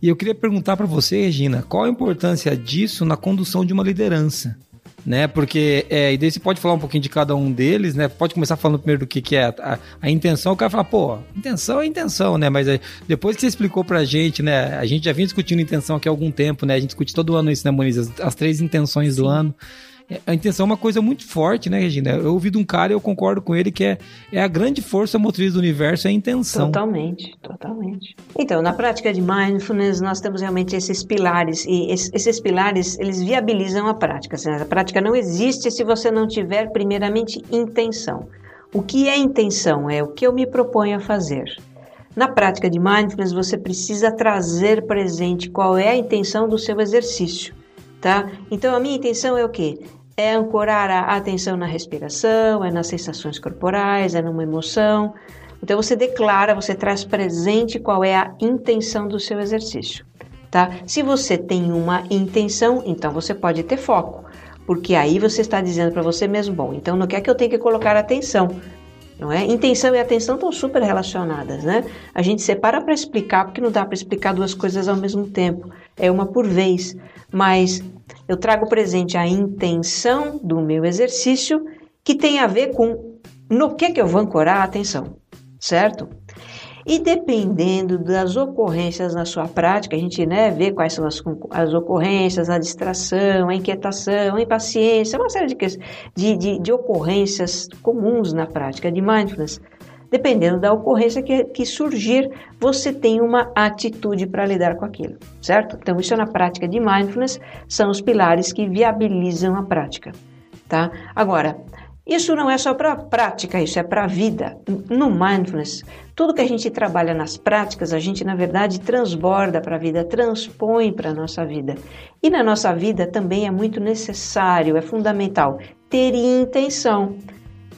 E eu queria perguntar para você, Regina, qual a importância disso na condução de uma liderança? Né? Porque, é, e daí você pode falar um pouquinho de cada um deles, né? Pode começar falando primeiro do que, que é a, a, intenção, o cara fala, pô, intenção é intenção, né? Mas aí, depois que você explicou pra gente, né? A gente já vinha discutindo intenção aqui há algum tempo, né? A gente discute todo ano isso, né, Moniz? As, as três intenções Sim. do ano a intenção é uma coisa muito forte, né, Regina? Eu ouvi de um cara e eu concordo com ele que é, é a grande força motriz do universo, é a intenção. Totalmente, totalmente. Então, na prática de mindfulness, nós temos realmente esses pilares, e esses pilares, eles viabilizam a prática. Assim, a prática não existe se você não tiver, primeiramente, intenção. O que é intenção? É o que eu me proponho a fazer. Na prática de mindfulness, você precisa trazer presente qual é a intenção do seu exercício, tá? Então, a minha intenção é o quê? É ancorar a atenção na respiração, é nas sensações corporais, é numa emoção. Então você declara, você traz presente qual é a intenção do seu exercício, tá? Se você tem uma intenção, então você pode ter foco, porque aí você está dizendo para você mesmo, bom, então no que é que eu tenho que colocar atenção? Não é? Intenção e atenção estão super relacionadas, né? A gente separa para explicar, porque não dá para explicar duas coisas ao mesmo tempo. É uma por vez. Mas eu trago presente a intenção do meu exercício que tem a ver com no que, que eu vou ancorar a atenção, certo? E dependendo das ocorrências na sua prática, a gente né, vê quais são as, as ocorrências, a distração, a inquietação, a impaciência, uma série de, de, de, de ocorrências comuns na prática de mindfulness. Dependendo da ocorrência que, que surgir, você tem uma atitude para lidar com aquilo, certo? Então, isso é na prática de mindfulness, são os pilares que viabilizam a prática, tá? Agora, isso não é só para prática, isso é para a vida. No mindfulness, tudo que a gente trabalha nas práticas, a gente na verdade transborda para a vida, transpõe para a nossa vida. E na nossa vida também é muito necessário, é fundamental ter intenção.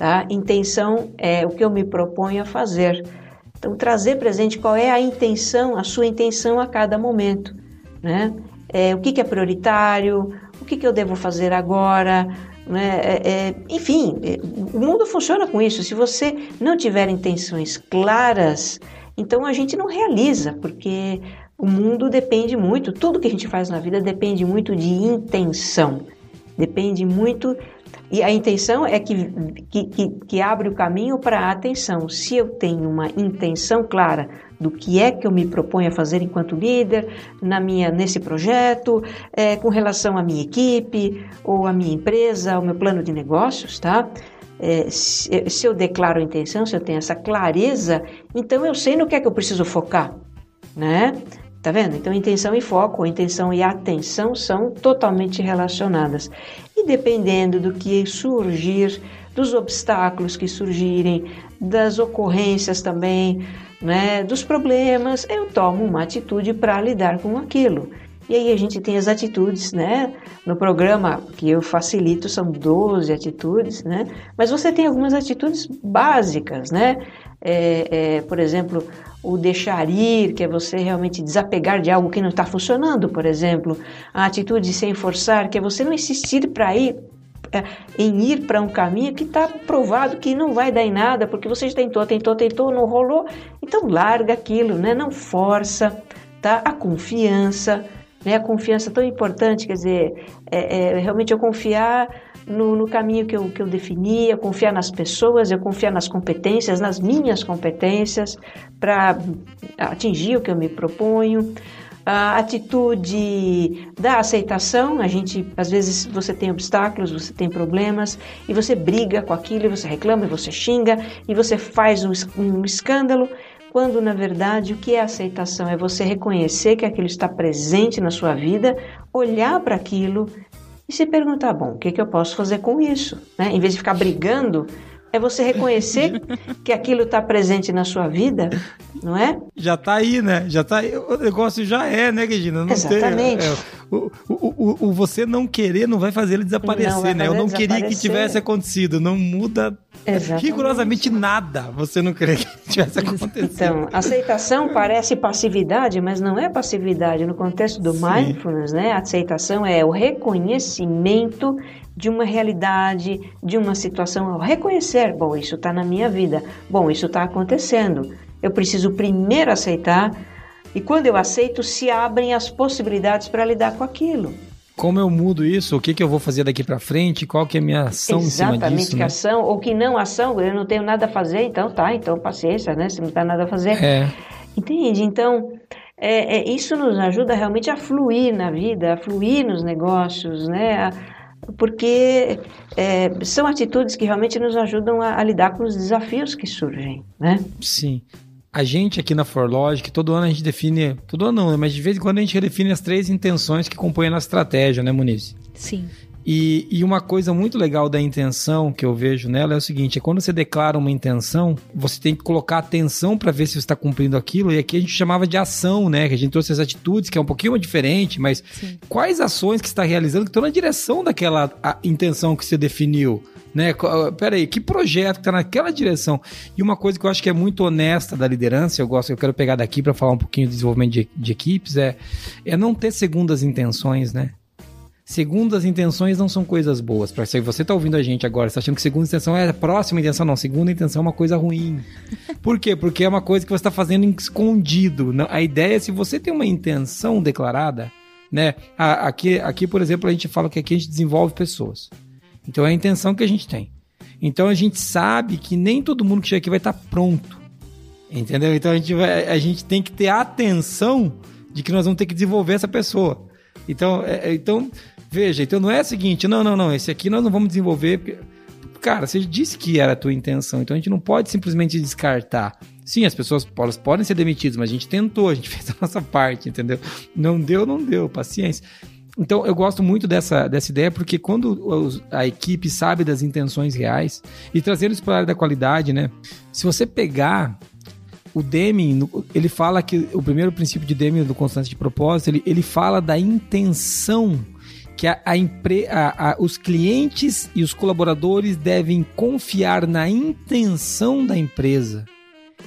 Tá? Intenção é o que eu me proponho a fazer. Então, trazer presente qual é a intenção, a sua intenção a cada momento. Né? É, o que, que é prioritário, o que, que eu devo fazer agora. Né? É, é, enfim, é, o mundo funciona com isso. Se você não tiver intenções claras, então a gente não realiza, porque o mundo depende muito, tudo que a gente faz na vida depende muito de intenção, depende muito e a intenção é que, que, que, que abre o caminho para a atenção. Se eu tenho uma intenção clara do que é que eu me proponho a fazer enquanto líder na minha, nesse projeto, é, com relação à minha equipe, ou à minha empresa, ao meu plano de negócios, tá? É, se, se eu declaro a intenção, se eu tenho essa clareza, então eu sei no que é que eu preciso focar, né? Tá vendo? Então, intenção e foco, intenção e atenção são totalmente relacionadas. E dependendo do que surgir, dos obstáculos que surgirem, das ocorrências também, né, dos problemas, eu tomo uma atitude para lidar com aquilo. E aí a gente tem as atitudes, né? No programa que eu facilito são 12 atitudes, né? Mas você tem algumas atitudes básicas, né? É, é, por exemplo, o deixar ir, que é você realmente desapegar de algo que não está funcionando, por exemplo. A atitude sem forçar, que é você não insistir para ir é, em ir para um caminho que está provado que não vai dar em nada, porque você tentou, tentou, tentou, não rolou. Então larga aquilo, né? Não força, tá? A confiança, né? A confiança tão importante, quer dizer, é, é realmente eu confiar no, no, caminho que eu, que eu defini, eu confiar nas pessoas, eu confiar nas competências, nas minhas competências, para atingir o que eu me proponho. A atitude da aceitação, a gente, às vezes, você tem obstáculos, você tem problemas, e você briga com aquilo, e você reclama, e você xinga, e você faz um, um escândalo, quando na verdade o que é aceitação? É você reconhecer que aquilo está presente na sua vida, olhar para aquilo e se perguntar: bom, o que, que eu posso fazer com isso? Né? Em vez de ficar brigando, é você reconhecer que aquilo está presente na sua vida, não é? Já está aí, né? Já tá aí. O negócio já é, né, Regina? Não Exatamente. Tem, é, o, o, o, o, você não querer não vai fazer ele desaparecer, vai né? Eu não queria que tivesse acontecido. Não muda Exatamente. rigorosamente nada. Você não querer que tivesse acontecido. Então, aceitação parece passividade, mas não é passividade. No contexto do Sim. mindfulness, né? A aceitação é o reconhecimento de uma realidade, de uma situação, reconhecer, bom, isso está na minha vida, bom, isso está acontecendo. Eu preciso primeiro aceitar e quando eu aceito, se abrem as possibilidades para lidar com aquilo. Como eu mudo isso? O que, que eu vou fazer daqui para frente? Qual que é a minha ação Exatamente, em cima disso? Exatamente, que né? ação ou que não ação, eu não tenho nada a fazer, então tá, então paciência, né? Se não tá nada a fazer. É. Entende? Então, é, é, isso nos ajuda realmente a fluir na vida, a fluir nos negócios, né? A, porque é, são atitudes que realmente nos ajudam a, a, lidar com os desafios que surgem, né? Sim. A gente aqui na ForLogic, todo ano a gente define, todo ano não, mas de vez em quando a gente define as três intenções que compõem a nossa estratégia, né, Muniz? Sim. E, e, uma coisa muito legal da intenção que eu vejo nela é o seguinte: é quando você declara uma intenção, você tem que colocar atenção para ver se você está cumprindo aquilo. E aqui a gente chamava de ação, né? Que a gente trouxe as atitudes, que é um pouquinho diferente, mas Sim. quais ações que está realizando que estão na direção daquela intenção que você definiu? Né? Peraí, que projeto que está naquela direção? E uma coisa que eu acho que é muito honesta da liderança, eu gosto, eu quero pegar daqui para falar um pouquinho de desenvolvimento de, de equipes, é, é não ter segundas intenções, né? Segundas intenções não são coisas boas. Para se você tá ouvindo a gente agora, está achando que segunda intenção é a próxima intenção, não. Segunda intenção é uma coisa ruim. Por quê? Porque é uma coisa que você está fazendo escondido. A ideia é se você tem uma intenção declarada, né? Aqui, aqui, por exemplo, a gente fala que aqui a gente desenvolve pessoas. Então é a intenção que a gente tem. Então a gente sabe que nem todo mundo que chega aqui vai estar tá pronto. Entendeu? Então a gente, vai, a gente tem que ter atenção de que nós vamos ter que desenvolver essa pessoa. Então, é, é então Veja, então não é o seguinte, não, não, não, esse aqui nós não vamos desenvolver. Porque... Cara, você disse que era a tua intenção, então a gente não pode simplesmente descartar. Sim, as pessoas elas podem ser demitidas, mas a gente tentou, a gente fez a nossa parte, entendeu? Não deu, não deu, paciência. Então, eu gosto muito dessa, dessa ideia, porque quando a equipe sabe das intenções reais e trazendo isso para a área da qualidade, né? Se você pegar o Deming, ele fala que o primeiro princípio de Deming do constante de propósito, ele, ele fala da intenção que a, a, a, a, os clientes e os colaboradores devem confiar na intenção da empresa.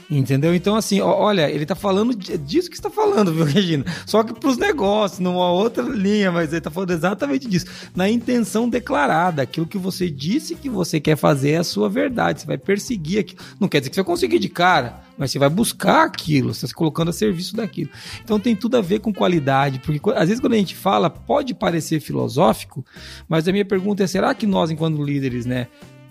Entendeu? Então, assim, olha, ele tá falando disso que está falando, viu, Regina? Só que para os negócios, numa outra linha, mas ele tá falando exatamente disso. Na intenção declarada, aquilo que você disse que você quer fazer é a sua verdade. Você vai perseguir aquilo. Não quer dizer que você vai conseguir de cara, mas você vai buscar aquilo, você está se colocando a serviço daquilo. Então tem tudo a ver com qualidade, porque às vezes quando a gente fala, pode parecer filosófico, mas a minha pergunta é: será que nós, enquanto líderes, né,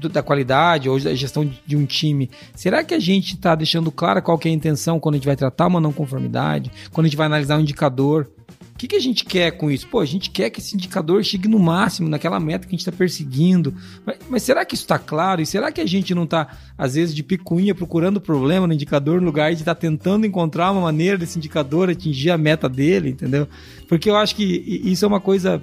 da qualidade ou da gestão de um time, será que a gente está deixando clara qual que é a intenção quando a gente vai tratar uma não conformidade, quando a gente vai analisar um indicador? O que, que a gente quer com isso? Pô, a gente quer que esse indicador chegue no máximo, naquela meta que a gente está perseguindo. Mas, mas, será que isso está claro? E será que a gente não está, às vezes, de picuinha procurando problema no indicador, no lugar de estar tá tentando encontrar uma maneira desse indicador atingir a meta dele, entendeu? Porque eu acho que isso é uma coisa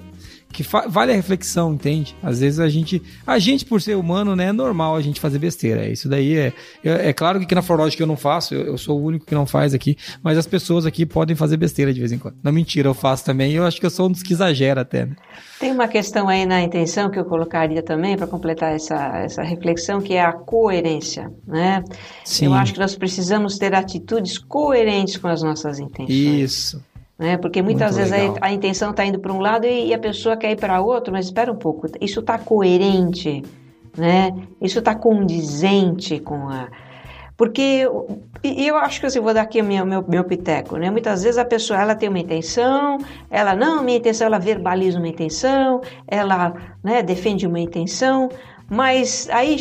que vale a reflexão, entende? Às vezes a gente, a gente por ser humano, né, é normal a gente fazer besteira. Isso daí é, é, é claro que aqui na Forlógica eu não faço, eu, eu, sou o único que não faz aqui, mas as pessoas aqui podem fazer besteira de vez em quando. Não mentira, eu faço também. Eu acho que eu sou um dos que exagera até. Né? Tem uma questão aí na intenção que eu colocaria também para completar essa, essa reflexão, que é a coerência, né? Sim. Eu acho que nós precisamos ter atitudes coerentes com as nossas intenções. Isso. Né? Porque muitas Muito vezes a, a, intenção está indo para um lado e, e, a pessoa quer ir para outro, mas espera um pouco, isso está coerente, né? isso está condizente com a. Porque e eu acho que assim, vou dar aqui o meu, meu, meu piteco, né? Muitas vezes a pessoa ela tem uma intenção, ela não, minha intenção, ela verbaliza uma intenção, ela né, defende uma intenção, mas aí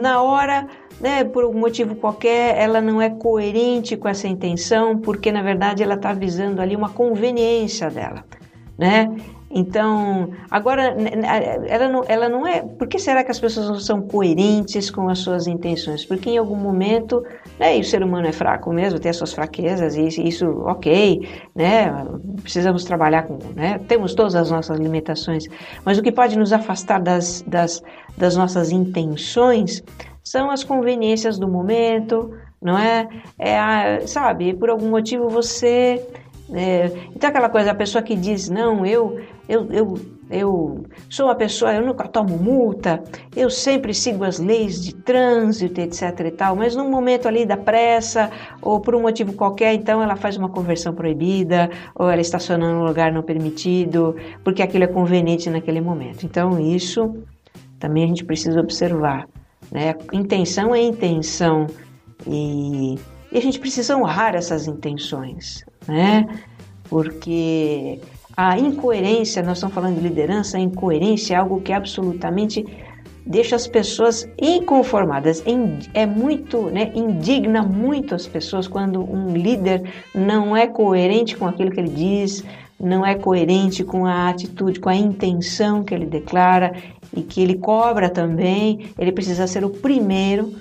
na hora, né, por algum motivo qualquer, ela não é coerente com essa intenção, porque na verdade ela está visando ali uma conveniência dela, né? Então, agora, ela não, ela não é. Por que será que as pessoas não são coerentes com as suas intenções? Porque em algum momento, né, o ser humano é fraco mesmo, tem as suas fraquezas, e isso, ok, né, precisamos trabalhar com. Né, temos todas as nossas limitações, mas o que pode nos afastar das, das, das nossas intenções são as conveniências do momento, não é? é a, sabe, por algum motivo você é, então aquela coisa, a pessoa que diz, não, eu, eu, eu, eu sou uma pessoa, eu nunca tomo multa, eu sempre sigo as leis de trânsito, etc e tal, mas num momento ali da pressa, ou por um motivo qualquer, então ela faz uma conversão proibida, ou ela estaciona num lugar não permitido, porque aquilo é conveniente naquele momento. Então isso também a gente precisa observar. Né? Intenção é intenção e, e a gente precisa honrar essas intenções né? Porque a incoerência, nós estamos falando de liderança, a incoerência é algo que absolutamente deixa as pessoas inconformadas. É muito, né, indigna muito as pessoas quando um líder não é coerente com aquilo que ele diz, não é coerente com a atitude, com a intenção que ele declara e que ele cobra também. Ele precisa ser o primeiro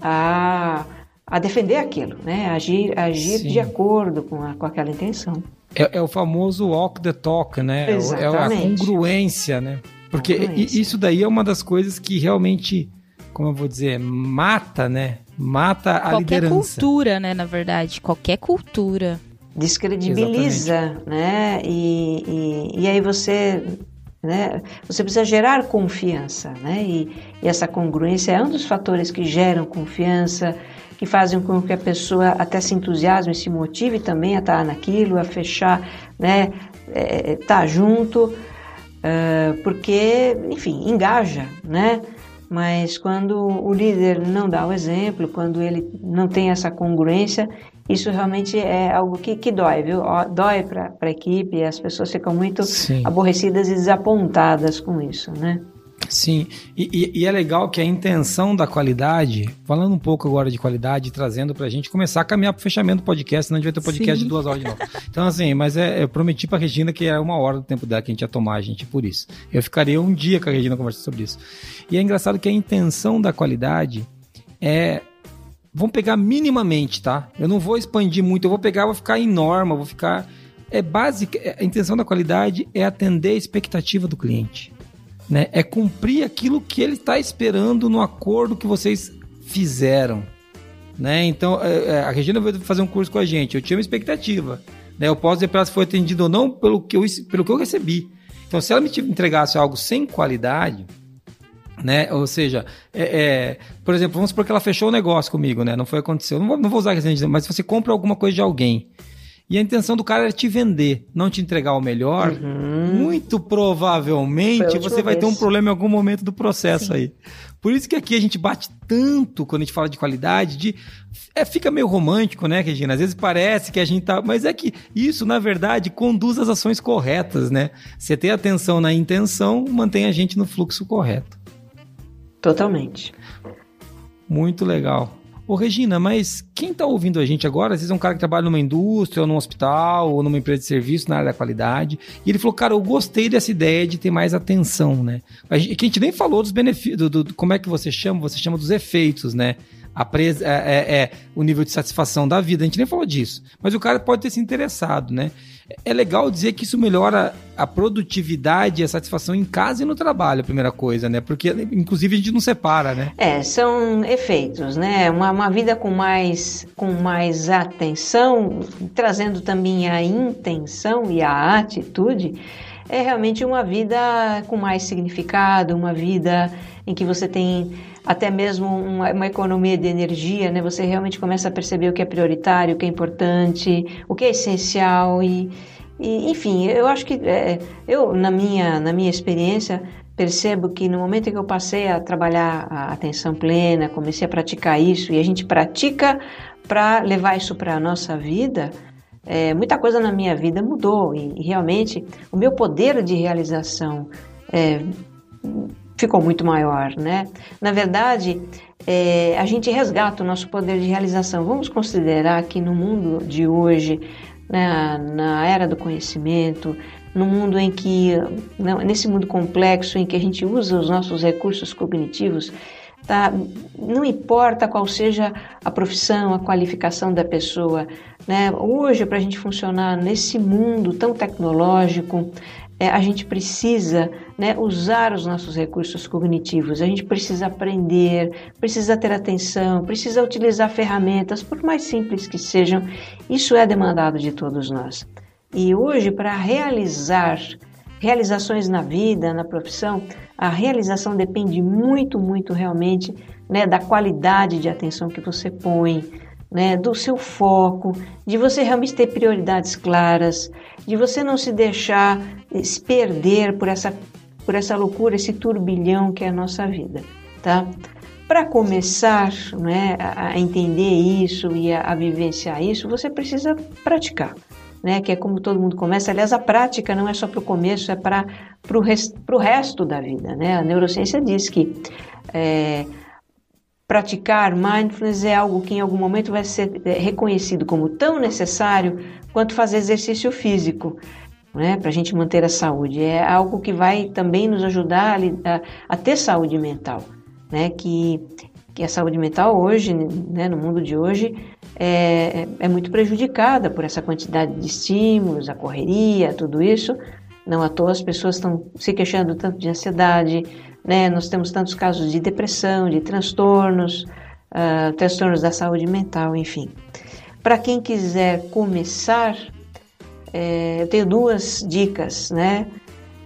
a a defender aquilo, né? Agir, agir de acordo com, a, com aquela intenção. É, é, o famoso walk the talk, né? Exatamente. É a congruência, né? Porque congruência. isso daí é uma das coisas que realmente, como eu vou dizer, mata, né? Mata a Qualquer liderança. Qualquer cultura, né? Na verdade, qualquer cultura. Descredibiliza, Exatamente. né? E, e, e aí você né? Você precisa gerar confiança, né? E, e, essa congruência é um dos fatores que geram confiança, que fazem com que a pessoa até se entusiasme, se motive também a estar naquilo, a fechar, né, é, tá junto, uh, porque, enfim, engaja, né? Mas quando o líder não dá o exemplo, quando ele não tem essa congruência, isso realmente é algo que, que dói, viu? Dói para a equipe, as pessoas ficam muito Sim. aborrecidas e desapontadas com isso, né? Sim, e, e, e, é legal que a intenção da qualidade, falando um pouco agora de qualidade, trazendo pra gente começar a caminhar pro fechamento do podcast, senão a gente vai ter podcast Sim. de duas horas de novo. Então, assim, mas é, eu prometi pra Regina que era uma hora do tempo dela que a gente ia tomar, gente, por isso. Eu ficaria um dia com a Regina conversando sobre isso. E é engraçado que a intenção da qualidade é. Vamos pegar minimamente, tá? Eu não vou expandir muito, eu vou pegar, vou ficar em norma, vou ficar. É básica. A intenção da qualidade é atender a expectativa do cliente né? É cumprir aquilo que ele está esperando no acordo que vocês fizeram, né? Então, é, é, a Regina veio fazer um curso com a gente. Eu tinha uma expectativa, né? Eu posso dizer para ela se foi atendido ou não pelo que eu, pelo que eu recebi. Então, se ela me entregasse algo sem qualidade, né? Ou seja, é, é, por exemplo, vamos supor que ela fechou o negócio comigo, né? Não foi aconteceu. Não vou, não vou usar exemplo, mas se você compra alguma coisa de alguém e a intenção do cara é te vender, não te entregar o melhor, uhum. muito provavelmente você vai ter um problema em algum momento do processo Sim. aí. Por isso que aqui a gente bate tanto quando a gente fala de qualidade, de é, fica meio romântico, né, Regina? Às vezes parece que a gente tá, mas é que isso, na verdade, conduz as ações corretas, né? Você ter atenção na intenção, mantém a gente no fluxo correto. Totalmente. Muito legal. Ô, Regina, mas quem está ouvindo a gente agora, às vezes é um cara que trabalha numa indústria, ou num hospital, ou numa empresa de serviço na área da qualidade, e ele falou, cara, eu gostei dessa ideia de ter mais atenção, né? A gente, a gente nem falou dos benefícios, do, do, como é que você chama? Você chama dos efeitos, né? A pres, é, é, é, o nível de satisfação da vida, a gente nem falou disso. Mas o cara pode ter se interessado, né? É legal dizer que isso melhora a produtividade e a satisfação em casa e no trabalho, a primeira coisa, né? Porque, inclusive, a gente não separa, né? É, são efeitos, né? Uma, uma vida com mais, com mais atenção, trazendo também a intenção e a atitude, é realmente uma vida com mais significado, uma vida em que você tem até mesmo uma, uma, economia de energia, né? Você realmente começa a perceber o que é prioritário, o que é importante, o que é essencial e, e enfim, eu acho que é, eu na minha na minha experiência percebo que no momento em que eu passei a trabalhar a atenção plena, comecei a praticar isso e a gente pratica para levar isso para a nossa vida, é, muita coisa na minha vida mudou e, e, realmente o meu poder de realização é, ficou muito maior, né? Na verdade, é, a gente resgata o nosso poder de realização. Vamos considerar que no mundo de hoje, né, na era do conhecimento, no mundo em que, né, nesse mundo complexo em que a gente usa os nossos recursos cognitivos, tá? Não importa qual seja a profissão, a qualificação da pessoa, né? Hoje, para a gente funcionar nesse mundo tão tecnológico, é, a gente precisa né, usar os nossos recursos cognitivos, a gente precisa aprender, precisa ter atenção, precisa utilizar ferramentas, por mais simples que sejam, isso é demandado de todos nós. E hoje, para realizar realizações na vida, na profissão, a realização depende muito, muito realmente né, da qualidade de atenção que você põe, né, do seu foco, de você realmente ter prioridades claras, de você não se deixar eh, se perder por essa, por essa loucura, esse turbilhão que é a nossa vida, tá? Para começar né, a entender isso e a, a vivenciar isso, você precisa praticar. Né, que é como todo mundo começa. Aliás, a prática não é só para o começo, é para o res, resto da vida. Né? A neurociência diz que é, praticar mindfulness é algo que em algum momento vai ser é, reconhecido como tão necessário quanto fazer exercício físico, né, para a gente manter a saúde. É algo que vai também nos ajudar a, a, a ter saúde mental, né, que, que a saúde mental hoje, né, no mundo de hoje, é, é, é muito prejudicada por essa quantidade de estímulos, a correria, tudo isso. Não à toa as pessoas estão se queixando tanto de ansiedade, né? Nós temos tantos casos de depressão, de transtornos, uh, transtornos da saúde mental, enfim. Para quem quiser começar, é, eu tenho duas dicas, né?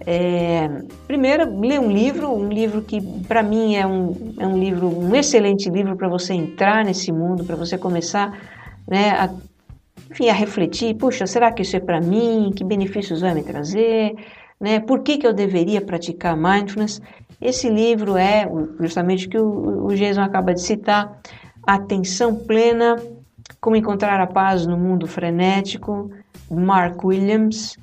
É, primeiro, ler um livro, um livro que para mim é um, é um livro, um excelente livro para você entrar nesse mundo, para você começar, né, a, enfim, a refletir, puxa, será que isso é para mim? Que benefícios vai me trazer? Né? Por que, que eu deveria praticar mindfulness? Esse livro é justamente o que o, o Jason acaba de citar, Atenção Plena, Como Encontrar a Paz no Mundo Frenético, Mark Williams.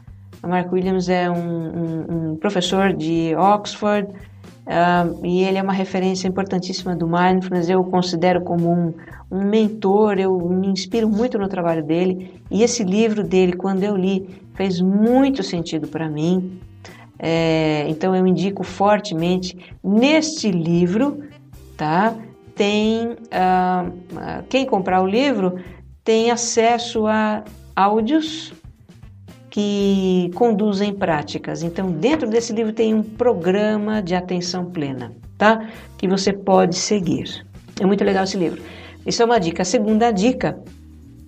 Mark Williams é um, um, um professor de Oxford uh, e ele é uma referência importantíssima do mindfulness. Eu o considero como um, um mentor, eu me inspiro muito no trabalho dele e esse livro dele, quando eu li, fez muito sentido para mim. É, então eu indico fortemente neste livro, tá? Tem uh, quem comprar o livro tem acesso a áudios que conduzem práticas. Então dentro desse livro tem um programa de atenção plena, tá? Que você pode seguir. É muito legal esse livro. Isso é uma dica. A segunda dica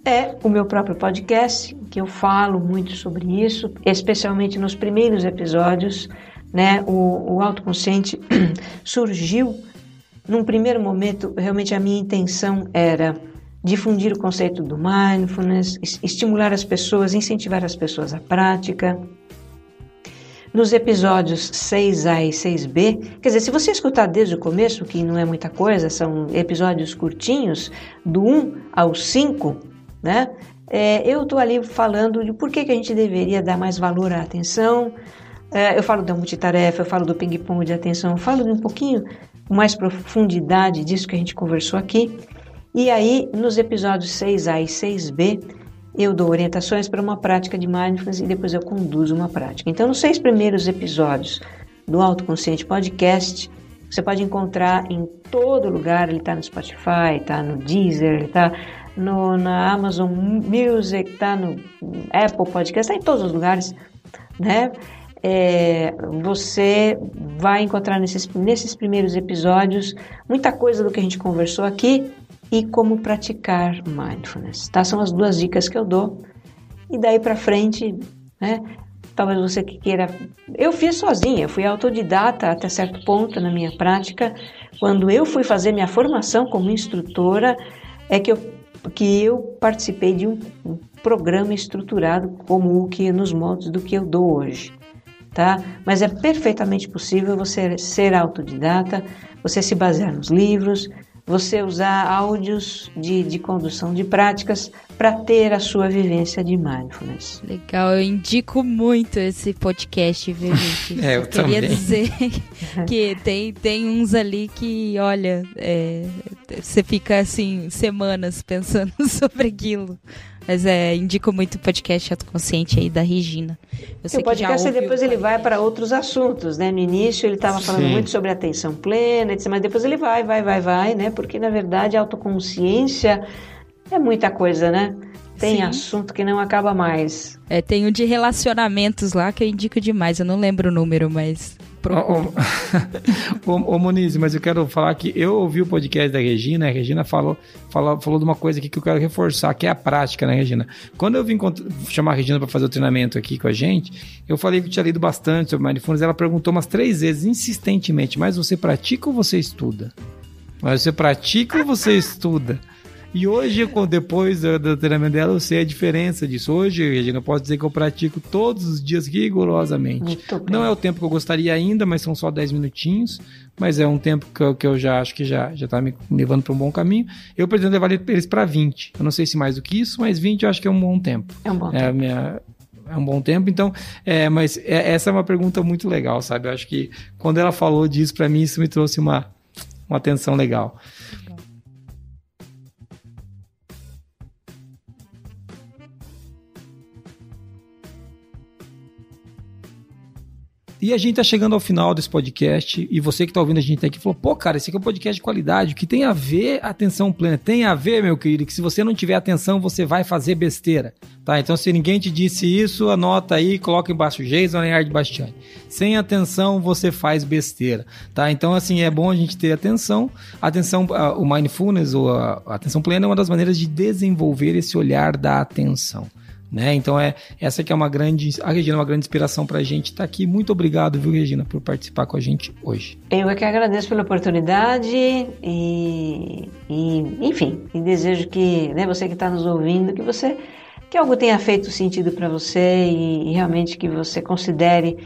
é o meu próprio podcast, que eu falo muito sobre isso, especialmente nos primeiros episódios. Né? O, o autoconsciente surgiu num primeiro momento, realmente a minha intenção era difundir o conceito do mindfulness, estimular as pessoas, incentivar as pessoas à prática. Nos episódios 6A e 6B, quer dizer, se você escutar desde o começo, que não é muita coisa, são episódios curtinhos, do 1 ao 5, né? É, eu estou ali falando de por que, que a gente deveria dar mais valor à atenção. É, eu falo da multitarefa, eu falo do ping-pong de atenção, eu falo de um pouquinho mais profundidade disso que a gente conversou aqui. E aí, nos episódios 6A e 6B, eu dou orientações para uma prática de mindfulness e depois eu conduzo uma prática. Então, nos seis primeiros episódios do Autoconsciente Podcast, você pode encontrar em todo lugar. Ele está no Spotify, está no Deezer, ele está na Amazon Music, tá no Apple Podcast, tá em todos os lugares, né? É, você vai encontrar nesses, nesses primeiros episódios muita coisa do que a gente conversou aqui e como praticar mindfulness, tá? São as duas dicas que eu dou. E daí para frente, né? talvez você que queira. Eu fiz sozinha, fui autodidata até certo ponto na minha prática. Quando eu fui fazer minha formação como instrutora, é que eu, que eu participei de um, um programa estruturado como o que nos moldes do que eu dou hoje. Tá? Mas é perfeitamente possível você ser autodidata, você se basear nos livros, você usar áudios de, de condução de práticas para ter a sua vivência de mindfulness. Legal, eu indico muito esse podcast, viu, gente? é, eu, eu queria também. dizer que tem, tem uns ali que, olha, é, você fica assim, semanas pensando sobre aquilo. Mas é, indico muito o podcast Autoconsciente aí da Regina. Eu o podcast depois ele vai para outros assuntos, né? No início ele estava falando muito sobre atenção plena, etc, mas depois ele vai, vai, vai, vai, né? Porque na verdade a autoconsciência é muita coisa, né? Tem Sim. assunto que não acaba mais. É, tem o de relacionamentos lá que eu indico demais. Eu não lembro o número, mas Ô, ô, ô, Moniz, mas eu quero falar que eu ouvi o podcast da Regina, a Regina falou, falou, falou de uma coisa aqui que eu quero reforçar, que é a prática, né, Regina? Quando eu vim chamar a Regina para fazer o treinamento aqui com a gente, eu falei que eu tinha lido bastante sobre Mindfulness, ela perguntou umas três vezes, insistentemente, mas você pratica ou você estuda? Mas você pratica ou você estuda? E hoje, depois do, treinamento dela, eu sei a diferença disso. Hoje, Regina, eu posso dizer que eu pratico todos os dias rigorosamente. Não é o tempo que eu gostaria ainda, mas são só 10 minutinhos. Mas é um tempo que eu, que eu já acho que já está me levando para um bom caminho. Eu pretendo levar eles para 20. Eu não sei se mais do que isso, mas 20 eu acho que é um bom tempo. É um bom é tempo. Minha, é um bom tempo. Então, é, mas é, essa é uma pergunta muito legal, sabe? Eu acho que quando ela falou disso para mim, isso me trouxe uma, uma atenção legal. E a gente tá chegando ao final desse podcast e você que tá ouvindo a gente aqui falou: pô, cara, esse aqui é um podcast de qualidade, que tem a ver atenção plena. Tem a ver, meu querido, que se você não tiver atenção, você vai fazer besteira. Tá? Então, se ninguém te disse isso, anota aí, coloca embaixo Jason Leonard Bastiani. Sem atenção, você faz besteira. Tá? Então, assim, é bom a gente ter atenção. Atenção, o mindfulness ou a atenção plena é uma das maneiras de desenvolver esse olhar da atenção. Né? Então é essa que é uma grande, a Regina é uma grande inspiração para a gente estar tá aqui. Muito obrigado, viu, Regina, por participar com a gente hoje. Eu é que agradeço pela oportunidade e, e enfim, e desejo que, né, você que está nos ouvindo, que você que algo tenha feito sentido para você e, e, realmente que você considere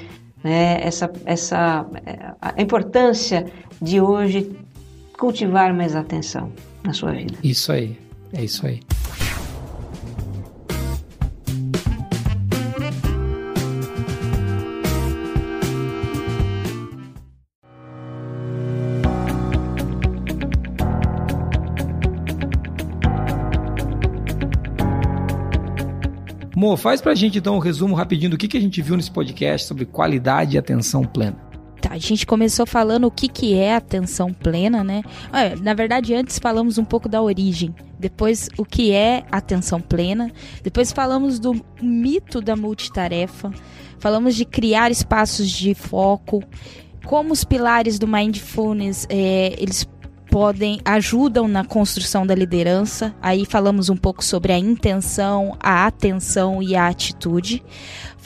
né, essa, essa a importância de hoje cultivar mais atenção na sua vida. Isso aí, é isso aí. Mo, faz pra gente então um resumo rapidinho do que, que a gente viu nesse podcast sobre qualidade e atenção plena. Tá, a gente começou falando o que, que é atenção plena, né? Olha, na verdade, antes falamos um pouco da origem, depois o que é atenção plena, depois falamos do mito da multitarefa, falamos de criar espaços de foco, como os pilares do mindfulness é, eles podem ajudam na construção da liderança. Aí falamos um pouco sobre a intenção, a atenção e a atitude.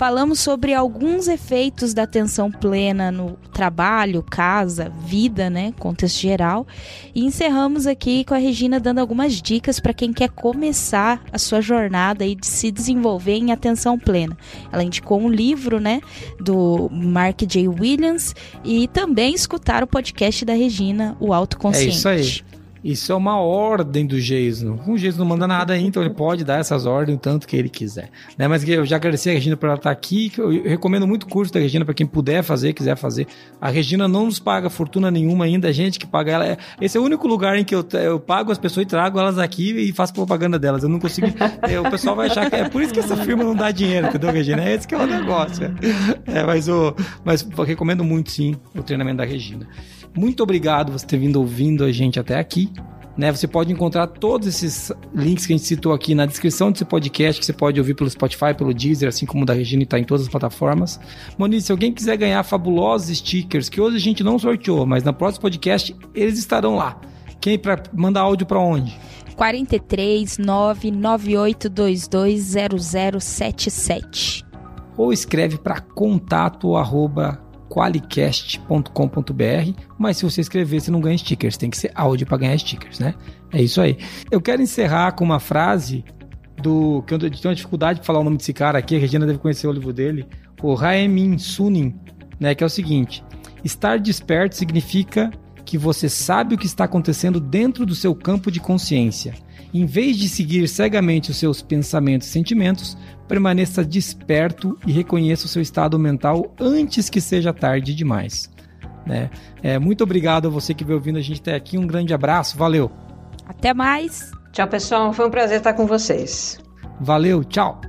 Falamos sobre alguns efeitos da atenção plena no trabalho, casa, vida, né, contexto geral. E encerramos aqui com a Regina dando algumas dicas para quem quer começar a sua jornada e de se desenvolver em atenção plena. Ela indicou um livro, né, do Mark J. Williams e também escutar o podcast da Regina, o Autoconsciente. É isso aí. Isso é uma ordem do Jason. O Jason não manda nada aí, então ele pode dar essas ordens o tanto que ele quiser. Né? Mas eu já agradeci a Regina por ela estar aqui. Eu recomendo muito o curso da Regina para quem puder fazer, quiser fazer. A Regina não nos paga fortuna nenhuma ainda, a gente que paga ela. Esse é o único lugar em que eu, eu pago as pessoas e trago elas aqui e faço propaganda delas. Eu não consigo. É, o pessoal vai achar que é por isso que essa firma não dá dinheiro, entendeu, Regina? É esse que é o negócio. É, mas, o, mas eu recomendo muito sim o treinamento da Regina. Muito obrigado por você ter vindo ouvindo a gente até aqui. Né, você pode encontrar todos esses links que a gente citou aqui na descrição desse podcast, que você pode ouvir pelo Spotify, pelo Deezer, assim como o da Regina está em todas as plataformas. Moniz, se alguém quiser ganhar fabulosos stickers, que hoje a gente não sorteou, mas na próxima podcast eles estarão lá. Quem para mandar áudio para onde? 43 998220077. ou escreve para contato arroba qualicast.com.br, mas se você escrever, você não ganha stickers, tem que ser áudio para ganhar stickers, né? É isso aí. Eu quero encerrar com uma frase do que eu tenho uma dificuldade de falar o nome desse cara aqui, a Regina deve conhecer o livro dele, o Raemin Sunin, né, que é o seguinte: estar desperto significa que você sabe o que está acontecendo dentro do seu campo de consciência. Em vez de seguir cegamente os seus pensamentos e sentimentos, permaneça desperto e reconheça o seu estado mental antes que seja tarde demais. Né? É, muito obrigado a você que veio ouvindo a gente até aqui. Um grande abraço, valeu. Até mais. Tchau, pessoal. Foi um prazer estar com vocês. Valeu, tchau.